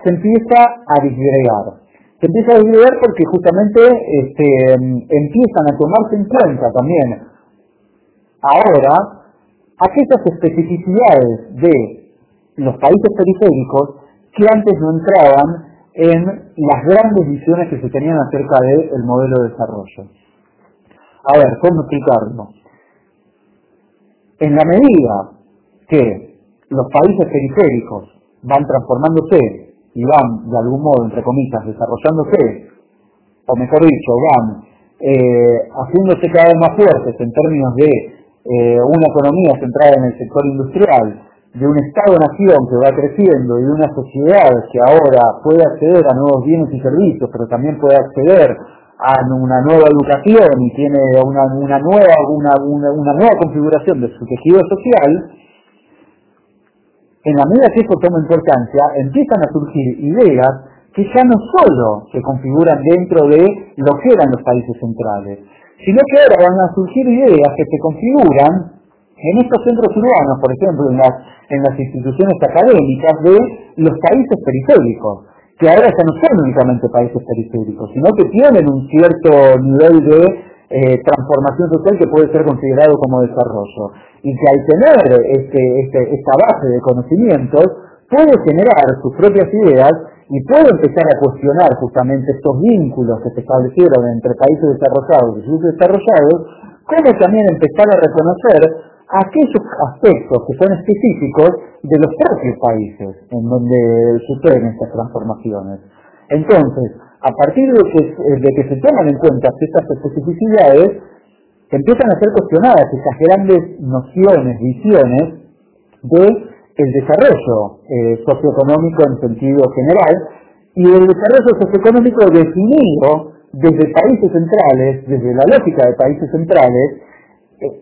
se empieza a disgregar. Se empieza a disgregar porque justamente este, empiezan a tomarse en cuenta también ahora aquellas especificidades de los países periféricos que antes no entraban en las grandes visiones que se tenían acerca del modelo de desarrollo. A ver, ¿cómo explicarlo? En la medida que los países periféricos van transformándose y van, de algún modo, entre comillas, desarrollándose, o mejor dicho, van eh, haciéndose cada vez más fuertes en términos de eh, una economía centrada en el sector industrial, de un Estado-nación que va creciendo y de una sociedad que ahora puede acceder a nuevos bienes y servicios, pero también puede acceder a una nueva educación y tiene una, una nueva, una, una, nueva configuración de su tejido social, en la medida que eso toma importancia, empiezan a surgir ideas que ya no solo se configuran dentro de lo que eran los países centrales, sino que ahora van a surgir ideas que se configuran en estos centros urbanos, por ejemplo, en las, instituciones académicas de los países periféricos que ahora ya no son únicamente países periféricos, sino que tienen un cierto nivel de eh, transformación social que puede ser considerado como desarrollo. Y que al tener este, este, esta base de conocimientos, puede generar sus propias ideas y puede empezar a cuestionar justamente estos vínculos que se establecieron entre países desarrollados y subdesarrollados como también empezar a reconocer aquellos aspectos que son específicos de los propios países en donde suceden estas transformaciones. Entonces, a partir de que, se toman en cuenta estas especificidades, empiezan a ser cuestionadas esas grandes nociones, visiones de desarrollo eh, socioeconómico en sentido general y el desarrollo socioeconómico definido desde países centrales, desde la lógica de países centrales,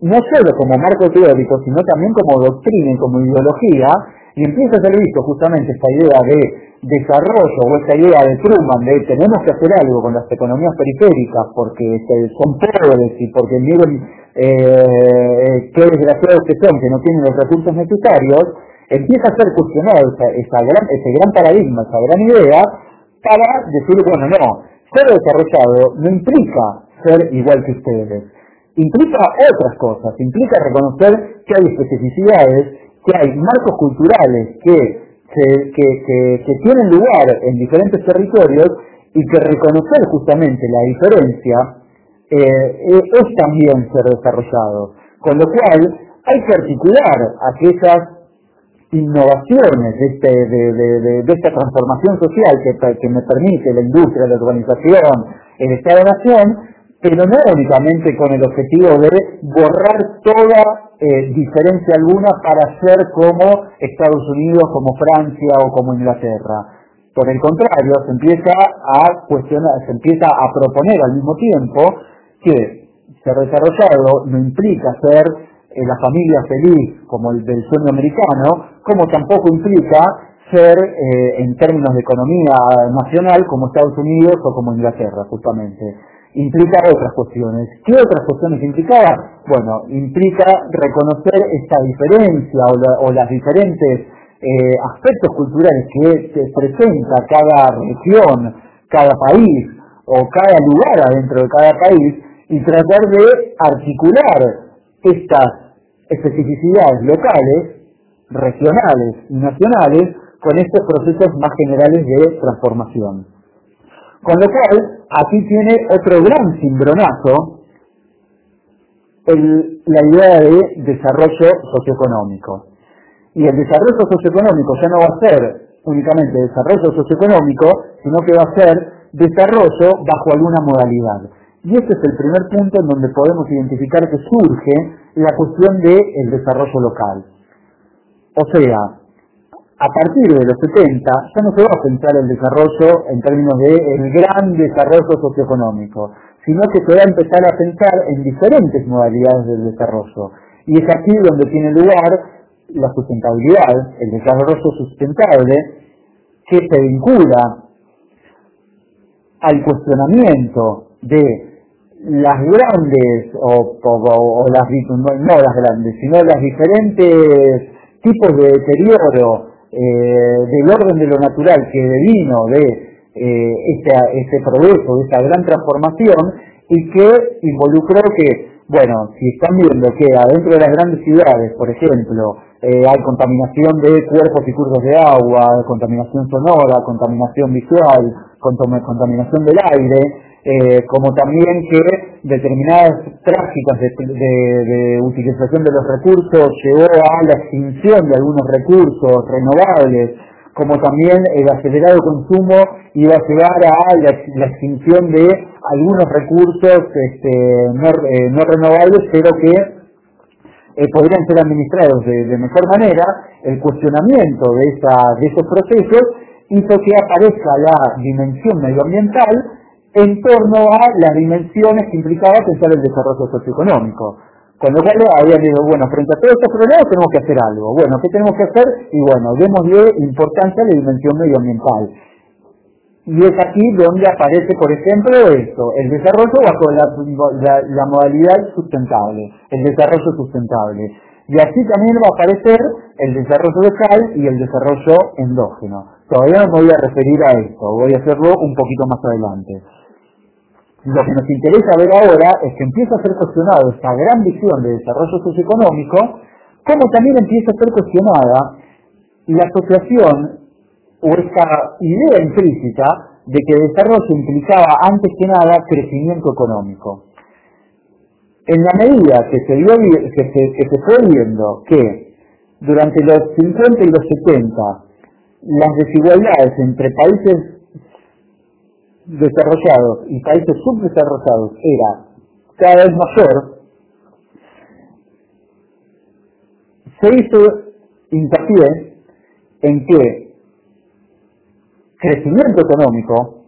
no solo como marco teórico, sino también como doctrina y como ideología, y empieza a ser visto justamente esta idea de desarrollo o esta idea de Truman de tenemos que hacer algo con las economías periféricas porque son pobres y porque miren eh, qué desgraciados que son, que no tienen los recursos necesarios, empieza a ser cuestionado esa, gran, ese gran paradigma, esa gran idea, para decir, bueno, no, ser desarrollado no implica ser igual que ustedes implica otras cosas, implica reconocer que hay especificidades, que hay marcos culturales que, que, tienen lugar en diferentes territorios y que reconocer justamente la diferencia eh, es también ser desarrollado. Con lo cual hay que articular aquellas innovaciones de, este, de, esta transformación social que, que me permite la industria, la urbanización, el Estado-Nación, pero no únicamente con el objetivo de borrar toda eh, diferencia alguna para ser como Estados Unidos, como Francia o como Inglaterra. Por el contrario, se empieza a cuestionar, se empieza a proponer al mismo tiempo que ser desarrollado no implica ser eh, la familia feliz como el del sueño americano, como tampoco implica ser eh, en términos de economía nacional como Estados Unidos o como Inglaterra, justamente implica otras cuestiones. ¿Qué otras cuestiones implicaba? Bueno, implica reconocer esta diferencia o, las diferentes eh, aspectos culturales que, presenta cada región, cada país o cada lugar adentro de cada país y tratar de articular estas especificidades locales, regionales y nacionales con estos procesos más generales de transformación. Con lo cual, aquí tiene otro gran cimbronazo la idea de desarrollo socioeconómico. Y el desarrollo socioeconómico ya no va a ser únicamente desarrollo socioeconómico, sino que va a ser desarrollo bajo alguna modalidad. Y este es el primer punto en donde podemos identificar que surge la cuestión del desarrollo local. O sea, a partir de los 70 ya no se va a pensar el desarrollo en términos de el gran desarrollo socioeconómico, sino que se va a empezar a pensar en diferentes modalidades del desarrollo. Y es aquí donde tiene lugar la sustentabilidad, el desarrollo sustentable, que se vincula al cuestionamiento de las grandes, o, o las, no las grandes, sino las diferentes tipos de deterioro eh, del orden de lo natural que vino de este, este progreso, de esta gran transformación, y que involucró que, bueno, si están viendo que adentro de las grandes ciudades, por ejemplo, eh, hay contaminación de cuerpos y cursos de agua, contaminación sonora, contaminación visual, contaminación del aire, eh, como también que determinadas prácticas de, utilización de los recursos llevó a la extinción de algunos recursos renovables, como también el acelerado consumo iba a llevar a la, extinción de algunos recursos este, eh, no, renovables, pero que eh, podrían ser administrados de, mejor manera, el cuestionamiento de, de esos procesos hizo que aparezca la dimensión medioambiental en torno a las dimensiones que implicaba pensar el desarrollo socioeconómico. Con lo cual habían dicho, bueno, frente a todos estos problemas tenemos que hacer algo. Bueno, ¿qué tenemos que hacer? Y bueno, démosle importancia a la dimensión medioambiental. Y es aquí donde aparece, por ejemplo, esto, el desarrollo bajo la, modalidad sustentable, el desarrollo sustentable. Y así también va a aparecer el desarrollo local y el desarrollo endógeno. Todavía no me voy a referir a esto, voy a hacerlo un poquito más adelante. Lo que nos interesa ver ahora es que empieza a ser cuestionado esta gran visión de desarrollo socioeconómico, como también empieza a ser cuestionada la asociación o esta idea implícita de que desarrollo implicaba antes que nada crecimiento económico. En la medida que se, fue viendo que durante los 50 y los 70 las desigualdades entre países desarrollados y países subdesarrollados era cada vez mayor, se hizo hincapié en que crecimiento económico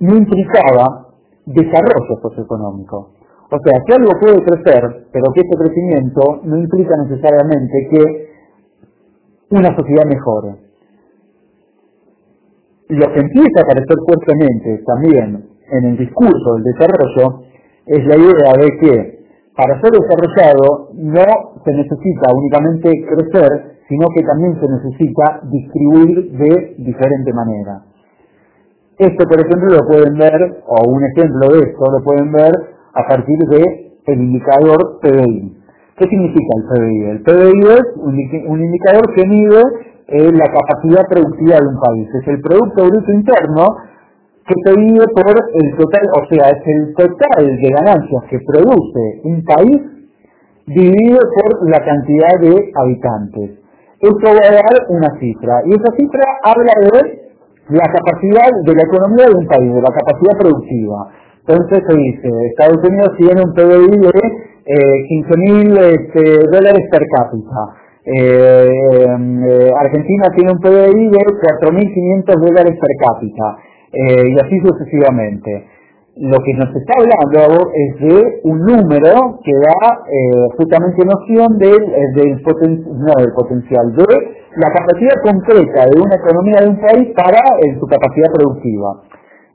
no implicaba desarrollo socioeconómico. O sea, que algo puede crecer, pero que ese crecimiento no implica necesariamente que una sociedad mejore. Lo que empieza a aparecer fuertemente también en el discurso del desarrollo es la idea de que para ser desarrollado no se necesita únicamente crecer, sino que también se necesita distribuir de diferente manera. Esto, por ejemplo, lo pueden ver, o un ejemplo de esto lo pueden ver a partir de indicador PBI. ¿Qué significa el PBI? El PBI es un, indicador que la capacidad productiva de un país. Es el Producto Bruto Interno que se divide por el total, o sea, es el total de ganancias que produce un país dividido por la cantidad de habitantes. Esto va a dar una cifra, y esa cifra habla de la capacidad de la economía de un país, de la capacidad productiva. Entonces se dice, Estados Unidos tiene un PBI de eh, 15.000 este, dólares per cápita. Eh, eh, Argentina tiene un PBI de 4.500 dólares per cápita. Eh, y así sucesivamente. Lo que nos está hablando es de un número que da eh, justamente noción del, del, no, del potencial, de la capacidad concreta de una economía de un país para su capacidad productiva.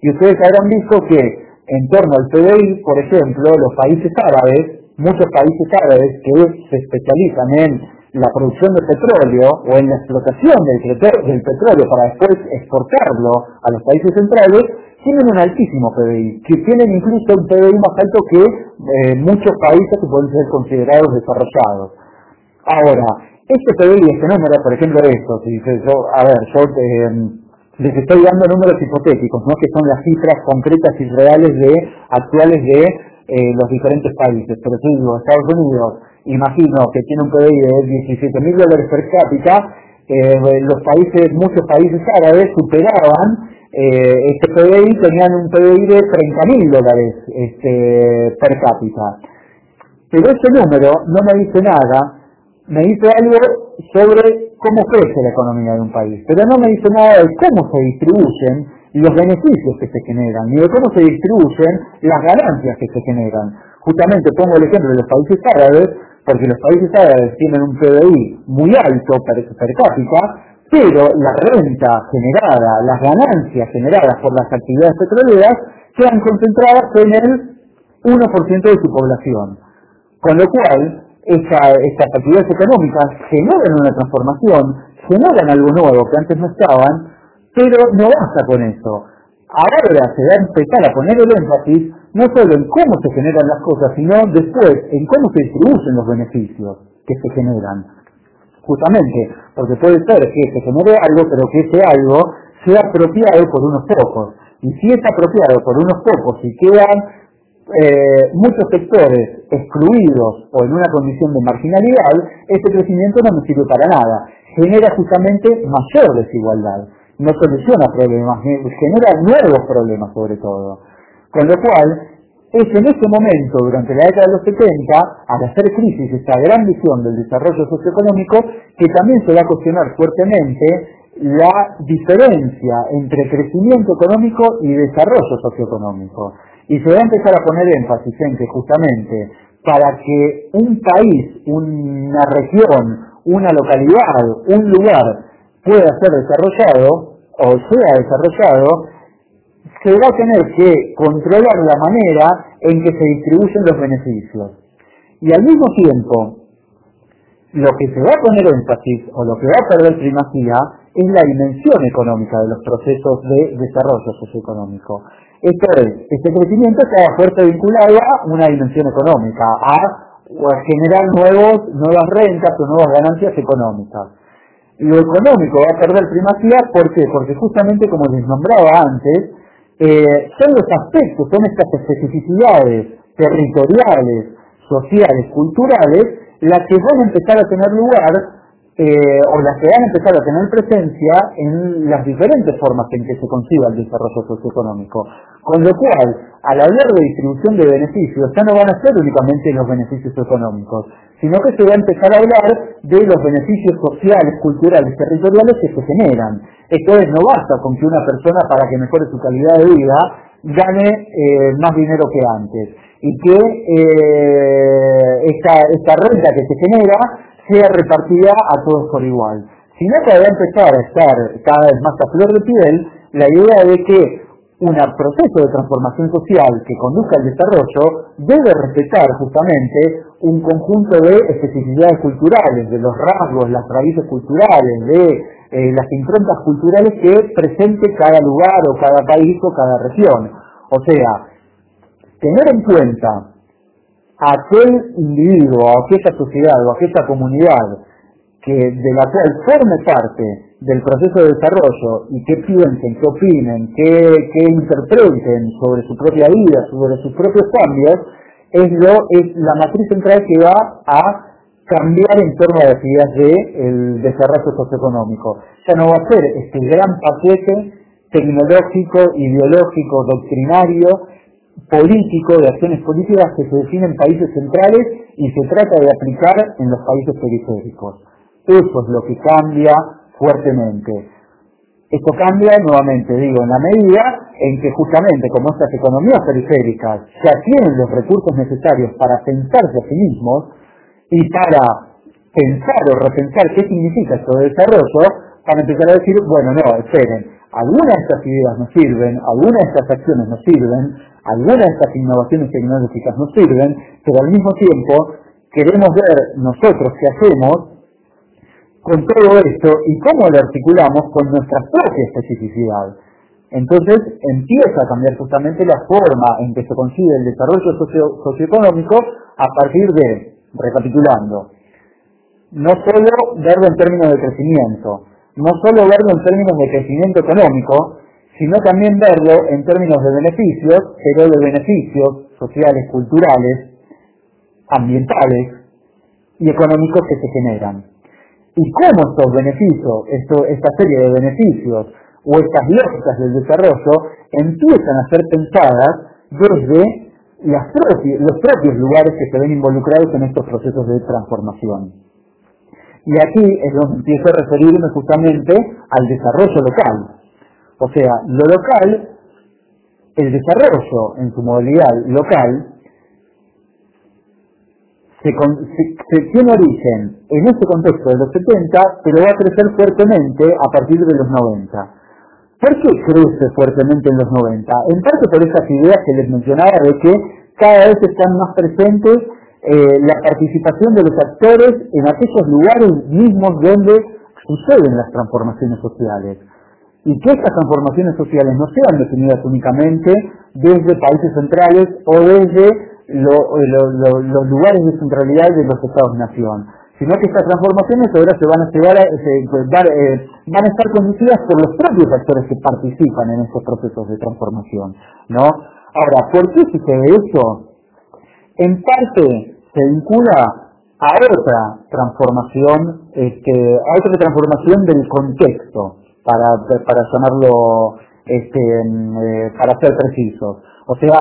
Y ustedes habrán visto que en torno al PBI, por ejemplo, los países árabes, muchos países árabes que se especializan en la producción de petróleo o en la explotación del, petróleo para después exportarlo a los países centrales, tienen un altísimo PBI, que tienen incluso un PBI más alto que eh, muchos países que pueden ser considerados desarrollados. Ahora, este PBI, este número, por ejemplo, esto, si dice yo, a ver, yo eh, les estoy dando números hipotéticos, ¿no? que son las cifras concretas y reales de actuales de eh, los diferentes países. Pero si digo, Estados Unidos imagino que tiene un PBI de 17 mil dólares per cápita, eh, los países, muchos países árabes superaban eh, este PBI, tenían un PBI de 30 mil dólares este, per cápita. Pero ese número no me dice nada, me dice algo sobre cómo crece la economía de un país, pero no me dice nada de cómo se distribuyen los beneficios que se generan, ni de cómo se distribuyen las ganancias que se generan. Justamente pongo el ejemplo de los países árabes, porque los países árabes tienen un PBI muy alto per, cápita, pero la renta generada, las ganancias generadas por las actividades petroleras quedan concentradas en el 1% de su población. Con lo cual, estas actividades económicas generan una transformación, generan algo nuevo que antes no estaban, pero no basta con eso. Ahora se va a empezar a poner el énfasis no solo en cómo se generan las cosas, sino después en cómo se distribuyen los beneficios que se generan. Justamente, porque puede ser que se genere algo, pero que ese algo sea apropiado por unos pocos. Y si es apropiado por unos pocos y quedan eh, muchos sectores excluidos o en una condición de marginalidad, ese crecimiento no me sirve para nada. Genera justamente mayor desigualdad. No soluciona problemas, genera nuevos problemas sobre todo. Con lo cual, es en ese momento, durante la década de los 70, al hacer crisis esta gran visión del desarrollo socioeconómico, que también se va a cuestionar fuertemente la diferencia entre crecimiento económico y desarrollo socioeconómico. Y se va a empezar a poner énfasis en que justamente para que un país, una región, una localidad, un lugar pueda ser desarrollado o sea desarrollado, se va a tener que controlar la manera en que se distribuyen los beneficios. Y al mismo tiempo, lo que se va a poner énfasis o lo que va a perder primacía es la dimensión económica de los procesos de desarrollo socioeconómico. Esto es, este crecimiento está fuerte vinculado a una dimensión económica, a, generar nuevos, nuevas rentas o nuevas ganancias económicas. Lo económico va a perder primacía, ¿por qué? Porque justamente como les nombraba antes, eh, son los aspectos, son estas especificidades territoriales, sociales, culturales, las que van a empezar a tener lugar eh, o las que van a empezar a tener presencia en las diferentes formas en que se conciba el desarrollo socioeconómico. Con lo cual, al hablar de distribución de beneficios, ya no van a ser únicamente los beneficios económicos, sino que se va a empezar a hablar de los beneficios sociales, culturales, territoriales que se generan. Esto es, no basta con que una persona para que mejore su calidad de vida gane eh, más dinero que antes y que eh, esta, renta que se genera sea repartida a todos por igual. Si no que va a empezar a estar cada vez más a flor de piel la idea de que un proceso de transformación social que conduzca al desarrollo debe respetar justamente un conjunto de especificidades culturales, de los rasgos, las raíces culturales, de eh, las improntas culturales que presente cada lugar o cada país o cada región. O sea, tener en cuenta aquel individuo, aquella sociedad o aquella comunidad que de la cual forme parte del proceso de desarrollo y que piensen, que opinen, que, interpreten sobre su propia vida, sobre sus propios cambios, es, lo, es la matriz central que va a cambiar en torno a las ideas del desarrollo socioeconómico. Ya no va a ser este gran paquete tecnológico, ideológico, doctrinario, político, de acciones políticas que se definen en países centrales y se trata de aplicar en los países periféricos. Eso es lo que cambia fuertemente. Esto cambia nuevamente, digo, en la medida en que justamente como estas economías periféricas ya tienen los recursos necesarios para pensarse a sí mismos y para pensar o repensar qué significa esto de desarrollo, para empezar a decir, bueno, no, esperen, algunas de estas ideas nos sirven, algunas de estas acciones nos sirven, algunas de estas innovaciones tecnológicas nos sirven, pero al mismo tiempo queremos ver nosotros qué hacemos con todo esto y cómo lo articulamos con nuestra propia especificidad. Entonces empieza a cambiar justamente la forma en que se consigue el desarrollo socioeconómico a partir de, recapitulando, no solo verlo en términos de crecimiento, no solo verlo en términos de crecimiento económico, sino también verlo en términos de beneficios, pero de beneficios sociales, culturales, ambientales y económicos que se generan. Y cómo estos beneficios, esta serie de beneficios o estas lógicas del desarrollo empiezan a ser pensadas desde los propios lugares que se ven involucrados en estos procesos de transformación. Y aquí es donde empiezo a referirme justamente al desarrollo local, o sea, lo local, el desarrollo en su modalidad local, se, tiene origen en este contexto de los 70, pero va a crecer fuertemente a partir de los 90. ¿Por qué crece fuertemente en los 90? En parte por esas ideas que les mencionaba de que cada vez están más presentes eh, la participación de los actores en aquellos lugares mismos donde suceden las transformaciones sociales y que estas transformaciones sociales no sean definidas únicamente desde países centrales o desde los lugares de centralidad de los Estados-nación, sino que estas transformaciones ahora se van a llevar a, pues, eh, van a estar conducidas por los propios actores que participan en estos procesos de transformación, ¿no? Ahora, ¿por qué sucede eso? En parte se vincula a otra transformación, este, a otra transformación del contexto, para, para llamarlo, este, eh, para ser precisos. O sea,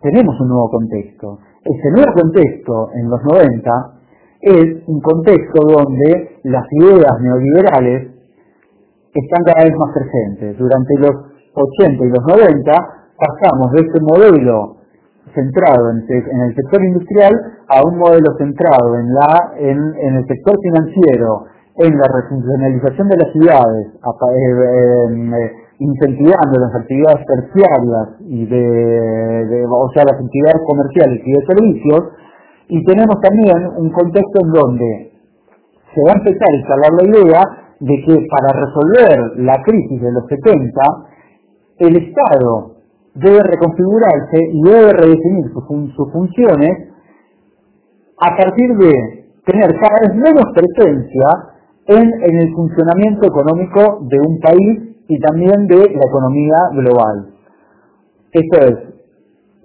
tenemos un nuevo contexto. Ese nuevo contexto en los 90 es un contexto donde las ideas neoliberales están cada vez más presentes. Durante los 80 y los 90 pasamos de este modelo centrado en, el sector industrial a un modelo centrado en, la, en el sector financiero, en la refuncionalización de las ciudades, eh, eh, incentivando las actividades terciarias y de, o sea, las actividades comerciales y de servicios, y tenemos también un contexto en donde se va a empezar a instalar la idea de que para resolver la crisis de los 70, el Estado debe reconfigurarse y debe redefinir sus funciones a partir de tener cada vez menos presencia en, el funcionamiento económico de un país y también de la economía global. Esto es,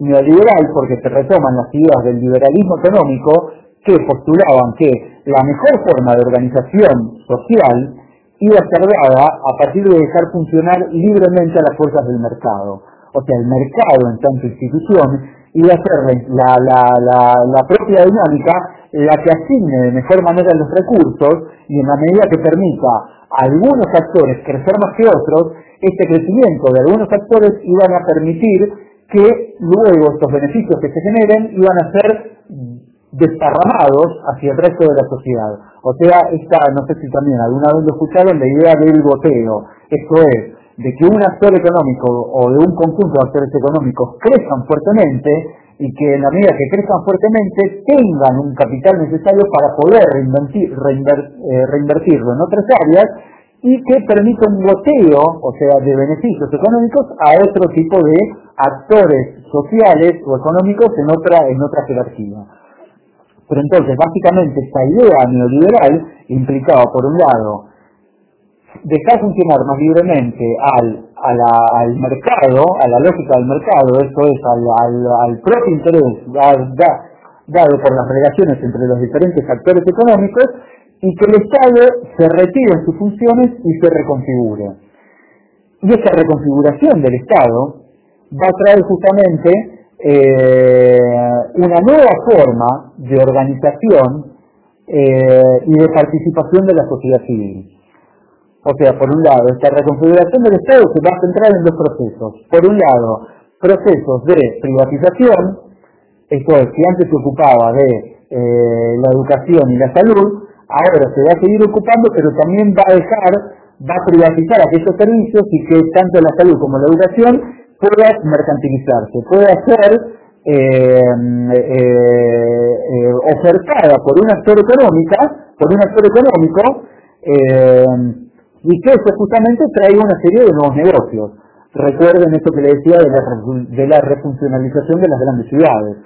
neoliberal porque se retoman las ideas del liberalismo económico que postulaban que la mejor forma de organización social iba a ser dada a partir de dejar funcionar libremente a las fuerzas del mercado. O sea, el mercado en tanto institución iba a ser la, la, propia dinámica la que asigne de mejor manera los recursos y en la medida que permita a algunos actores crecer más que otros, este crecimiento de algunos actores iban a permitir que luego estos beneficios que se generen iban a ser desparramados hacia el resto de la sociedad. O sea, esta, no sé si también alguna vez lo escucharon, la idea del goteo. Esto es, de que un actor económico o de un conjunto de actores económicos crezcan fuertemente y que en la medida que crezcan fuertemente tengan un capital necesario para poder eh, reinvertirlo en otras áreas y que permita un goteo, o sea, de beneficios económicos a otro tipo de actores sociales o económicos en otra, en otra jerarquía. Pero entonces, básicamente, esta idea neoliberal implicaba, por un lado, dejar funcionar más libremente al, al mercado, a la lógica del mercado, esto es, al, propio interés dado por las relaciones entre los diferentes actores económicos, y que el Estado se retire en sus funciones y se reconfigure. Y esa reconfiguración del Estado va a traer justamente eh, una nueva forma de organización eh, y de participación de la sociedad civil. O sea, por un lado, esta reconfiguración del Estado se va a centrar en dos procesos. Por un lado, procesos de privatización, esto es, que antes se ocupaba de eh, la educación y la salud, ahora se va a seguir ocupando, pero también va a dejar, va a privatizar aquellos servicios y que tanto la salud como la educación pueda mercantilizarse, pueda ser eh, eh, eh, ofertada por un actor económico, por un actor económico, y que eso justamente trae una serie de nuevos negocios. Recuerden esto que le decía de la, de la refuncionalización de las grandes ciudades.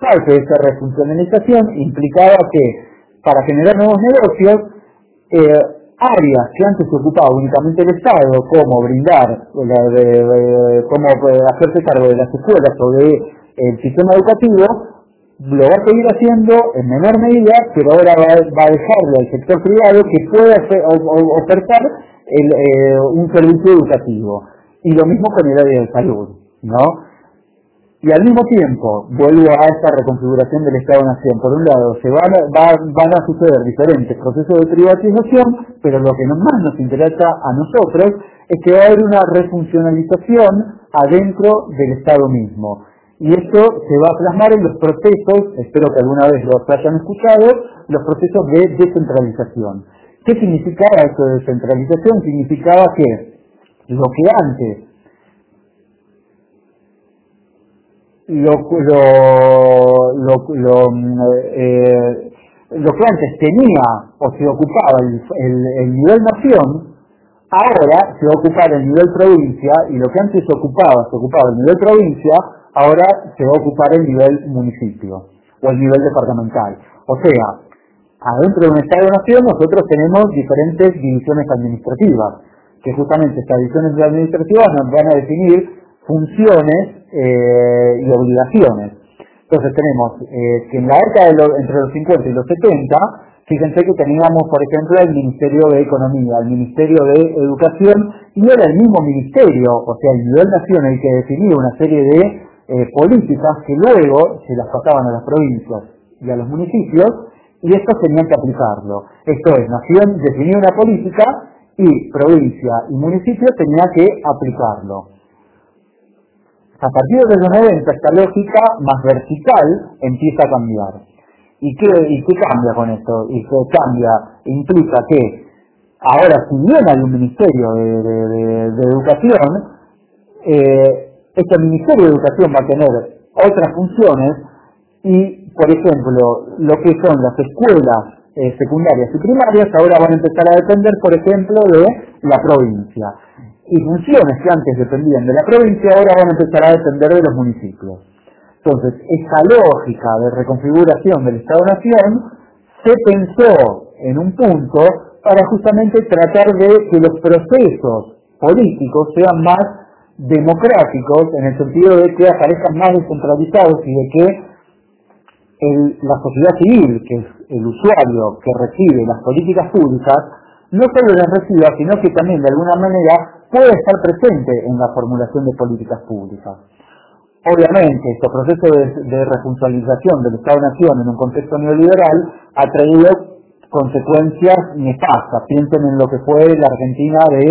Parte de esa refuncionalización implicaba que para generar nuevos negocios, áreas que antes se ocupaba únicamente el Estado, como brindar, como hacerse cargo de las escuelas o del de, sistema educativo, lo va a seguir haciendo en menor medida, pero ahora va, a dejarle al sector privado que pueda ofertar eh, un servicio educativo. Y lo mismo con el área de salud, ¿no? Y al mismo tiempo, vuelvo a esta reconfiguración del Estado-Nación. Por un lado, se van a, suceder diferentes procesos de privatización, pero lo que más nos interesa a nosotros es que va a haber una refuncionalización adentro del Estado mismo. Y esto se va a plasmar en los procesos, espero que alguna vez los hayan escuchado, los procesos de descentralización. ¿Qué significaba esto de descentralización? Significaba que lo que antes lo, lo, lo, eh, lo que antes tenía o se ocupaba el, nivel nación, ahora se va a ocupar el nivel provincia y lo que antes ocupaba, se ocupaba el nivel provincia, ahora se va a ocupar el nivel municipio o el nivel departamental. O sea, adentro de un Estado-Nación nosotros tenemos diferentes divisiones administrativas, que justamente estas divisiones administrativas nos van a definir funciones eh, y obligaciones. Entonces tenemos eh, que en la de entre los 50 y los 70, fíjense que teníamos, por ejemplo, el Ministerio de Economía, el Ministerio de Educación, y era el mismo ministerio, o sea, el nivel nacional que definía una serie de eh, políticas que luego se las pasaban a las provincias y a los municipios, y estos tenían que aplicarlo. Esto es, Nación definía una política y provincia y municipio tenía que aplicarlo. A partir de los 90 esta lógica más vertical empieza a cambiar. ¿Y qué, ¿Y qué cambia con esto? Y qué cambia, implica que ahora si bien hay un ministerio de, educación, eh, este ministerio de educación va a tener otras funciones y, por ejemplo, lo que son las escuelas eh, secundarias y primarias ahora van a empezar a depender, por ejemplo, de la provincia y funciones que antes dependían de la provincia ahora van a empezar a depender de los municipios. Entonces, esa lógica de reconfiguración del Estado-Nación se pensó en un punto para justamente tratar de que los procesos políticos sean más democráticos en el sentido de que aparezcan más descentralizados y de que la sociedad civil, que es el usuario que recibe las políticas públicas, no solo las reciba, sino que también de alguna manera puede estar presente en la formulación de políticas públicas. Obviamente, este proceso de, de responsabilización del Estado-Nación en un contexto neoliberal ha traído consecuencias nefastas. Piensen en lo que fue la Argentina de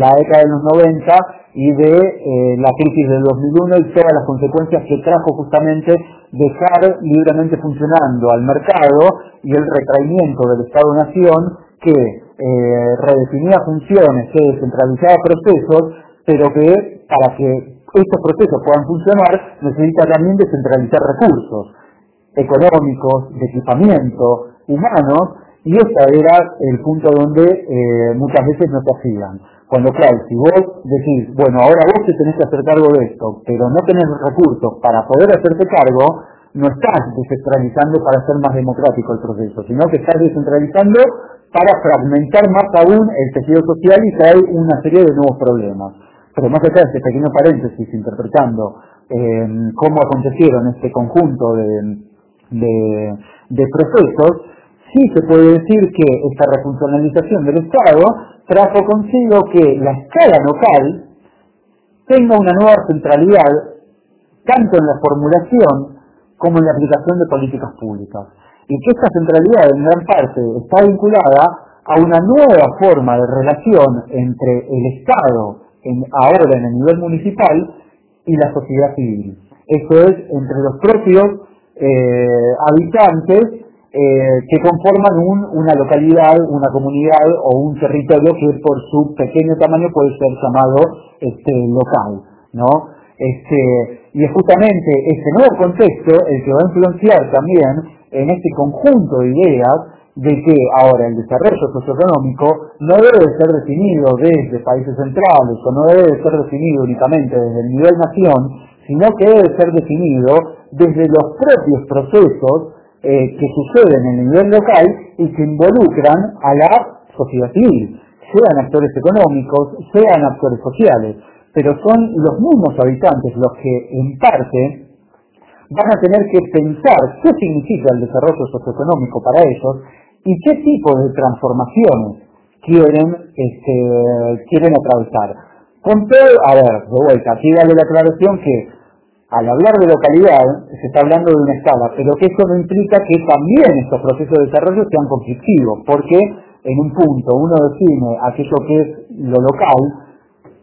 la década de los 90 y de eh, la crisis del 2001 y todas las consecuencias que trajo justamente dejar libremente funcionando al mercado y el retraimiento del Estado-Nación que eh, redefinía funciones, que descentralizaba procesos, pero que para que estos procesos puedan funcionar, necesita también descentralizar recursos económicos, de equipamiento, humanos, y ese era el punto donde eh, muchas veces no se hacían. Cuando, claro, si vos decís, bueno, ahora vos te tenés que hacer cargo de esto, pero no tenés recursos para poder hacerte cargo, no estás descentralizando para hacer más democrático el proceso, sino que estás descentralizando para fragmentar más aún el tejido social y traer una serie de nuevos problemas. Pero más allá de este pequeño paréntesis interpretando eh, cómo acontecieron este conjunto de, procesos, sí se puede decir que esta refuncionalización del Estado trajo consigo que la escala local tenga una nueva centralidad tanto en la formulación como en la aplicación de políticas públicas. Y que esta centralidad en gran parte está vinculada a una nueva forma de relación entre el Estado ahora en el nivel municipal y la sociedad civil. Eso es entre los propios eh, habitantes eh, que conforman una localidad, una comunidad o un territorio que por su pequeño tamaño puede ser llamado este, local, ¿no? Este, y es justamente este nuevo contexto el que va a influenciar también en este conjunto de ideas de que ahora el desarrollo socioeconómico no debe ser definido desde países centrales o no debe ser definido únicamente desde el nivel nación, sino que debe ser definido desde los propios procesos eh, que suceden en el nivel local y que involucran a la sociedad civil, sean actores económicos, sean actores sociales, pero son los mismos habitantes los que en parte van a tener que pensar qué significa el desarrollo socioeconómico para ellos y qué tipo de transformaciones quieren, este, quieren atravesar. Con todo, a ver, de vuelta, aquí dale la aclaración que al hablar de localidad se está hablando de una escala, pero que eso no implica que también estos procesos de desarrollo sean conflictivos, porque en un punto uno define aquello que es lo local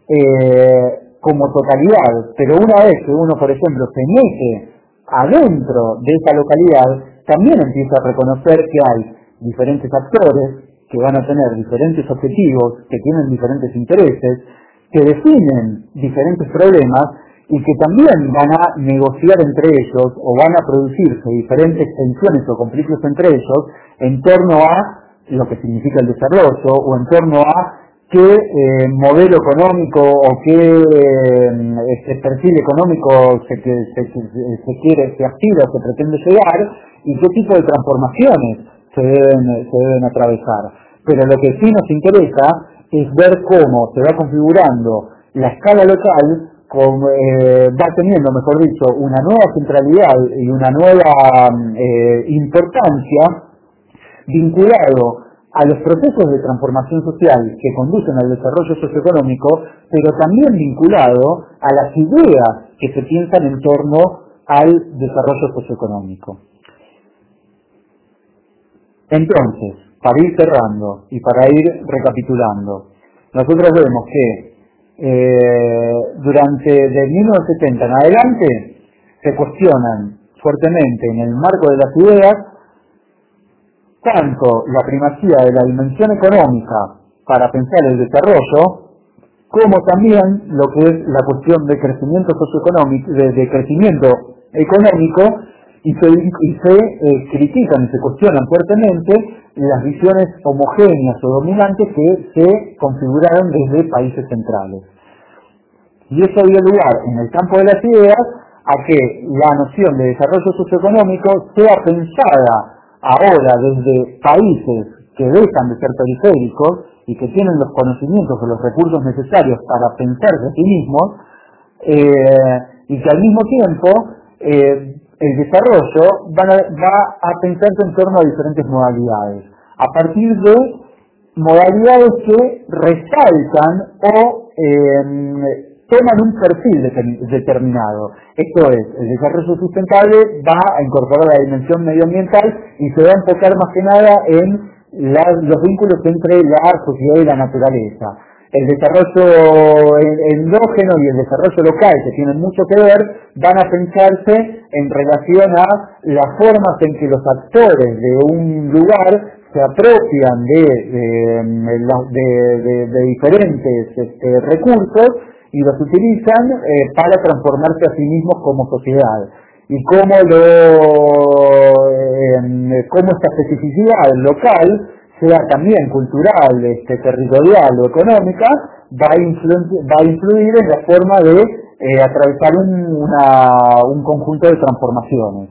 eh, como totalidad, pero una vez que uno, por ejemplo, se mete adentro de esa localidad, también empieza a reconocer que hay diferentes actores que van a tener diferentes objetivos, que tienen diferentes intereses, que definen diferentes problemas y que también van a negociar entre ellos o van a producirse diferentes tensiones o conflictos entre ellos en torno a lo que significa el desarrollo o en torno a qué eh, modelo económico o qué eh, este perfil económico se, se, quiere, se aspira, se pretende llegar y qué tipo de transformaciones se deben, se deben atravesar. Pero lo que sí nos interesa es ver cómo se va configurando la escala local, como, eh, va teniendo, mejor dicho, una nueva centralidad y una nueva eh, importancia vinculado a los procesos de transformación social que conducen al desarrollo socioeconómico, pero también vinculado a las ideas que se piensan en torno al desarrollo socioeconómico. Entonces, para ir cerrando y para ir recapitulando, nosotros vemos que eh, durante de 1970 en adelante se cuestionan fuertemente en el marco de las ideas tanto la primacía de la dimensión económica para pensar el desarrollo, como también lo que es la cuestión de crecimiento socioeconómico, de crecimiento económico y se, eh, critican y se cuestionan fuertemente las visiones homogéneas o dominantes que se configuraron desde países centrales. Y eso dio lugar en el campo de las ideas a que la noción de desarrollo socioeconómico sea pensada ahora desde países que dejan de ser periféricos y que tienen los conocimientos o los recursos necesarios para pensarse a sí mismos, y que al mismo tiempo el desarrollo va a pensarse en torno a diferentes modalidades, a partir de modalidades que resaltan o toman un perfil determinado. Esto es, el desarrollo sustentable va a incorporar la dimensión medioambiental y se va a enfocar más que nada en los vínculos entre la sociedad y la naturaleza. El desarrollo endógeno y el desarrollo local, que tienen mucho que ver, van a pensarse en relación a las formas en que los actores de un lugar se apropian de, de, diferentes este, recursos y los utilizan eh, para transformarse a sí mismos como sociedad. Y cómo, lo, eh, cómo esta especificidad local, sea también cultural, este, territorial o económica, va a, va a influir en la forma de eh, atravesar un, un conjunto de transformaciones.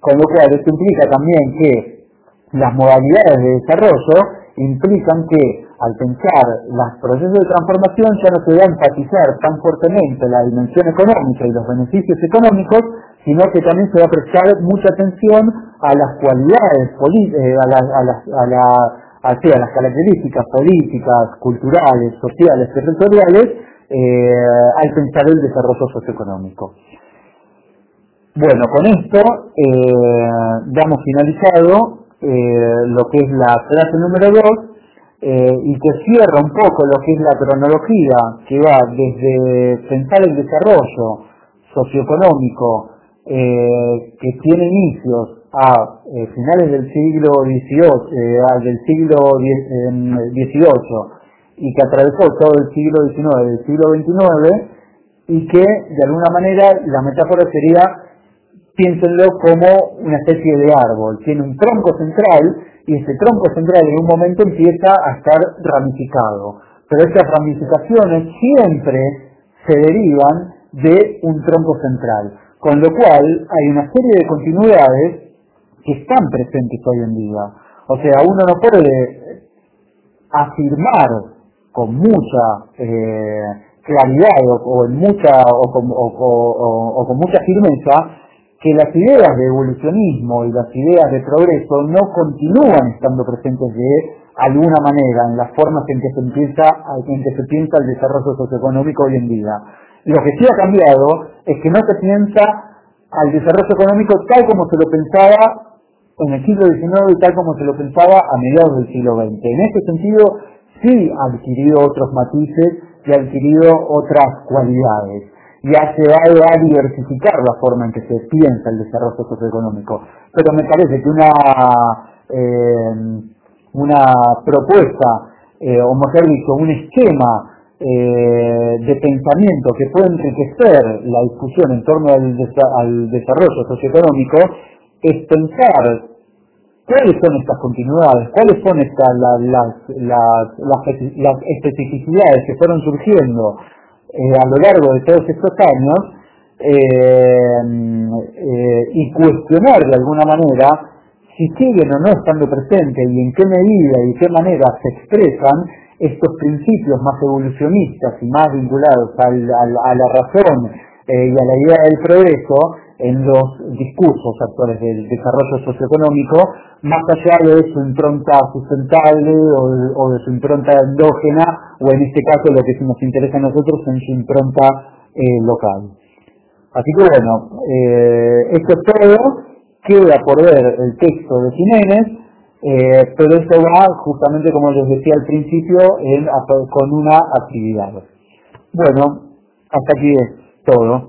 Con lo cual, esto implica también que las modalidades de desarrollo implican que al pensar los procesos de transformación ya no se va a enfatizar tan fuertemente la dimensión económica y los beneficios económicos, sino que también se va a prestar mucha atención a las cualidades, eh, a, las, características políticas, culturales, sociales, territoriales, eh, al pensar el desarrollo socioeconómico. Bueno, con esto eh, damos finalizado lo que es la clase número 2 eh, y que cierra un poco lo que es la cronología que va desde pensar el desarrollo socioeconómico eh, que tiene inicios a eh, finales del siglo XVIII, del siglo XVIII y que atravesó todo el siglo XIX, del siglo XXIX y que de alguna manera la metáfora sería piénsenlo como una especie de árbol, tiene un tronco central y ese tronco central en un momento empieza a estar ramificado. Pero estas ramificaciones siempre se derivan de un tronco central, con lo cual hay una serie de continuidades que están presentes hoy en día. O sea, uno no puede afirmar con mucha eh, claridad o, mucha, o con mucha firmeza que las ideas de evolucionismo y las ideas de progreso no continúan estando presentes de alguna manera en las formas en que se empieza, piensa el desarrollo socioeconómico hoy en día. Lo que sí ha cambiado es que no se piensa al desarrollo económico tal como se lo pensaba en el siglo XIX y tal como se lo pensaba a mediados del siglo XX. En este sentido, sí ha adquirido otros matices y ha adquirido otras cualidades ya se va a diversificar la forma en que se piensa el desarrollo socioeconómico. Pero me parece que una, eh, una propuesta, eh, o mejor dicho, un esquema eh, de pensamiento que puede enriquecer la discusión en torno al, desarrollo socioeconómico es pensar cuáles son estas continuidades, cuáles son estas las, las especificidades que fueron surgiendo eh, a lo largo de todos estos años eh, eh, y cuestionar de alguna manera si siguen o no estando presentes y en qué medida y qué manera se expresan estos principios más evolucionistas y más vinculados a la razón y a la idea del progreso en los discursos actuales del desarrollo socioeconómico, más allá de su impronta sustentable o de, su impronta endógena, o en este caso lo que nos interesa a nosotros en su impronta eh, local. Así que bueno, eh, esto es todo, queda por ver el texto de Jiménez, eh, pero esto va justamente como les decía al principio con una actividad. Bueno, hasta aquí es todo.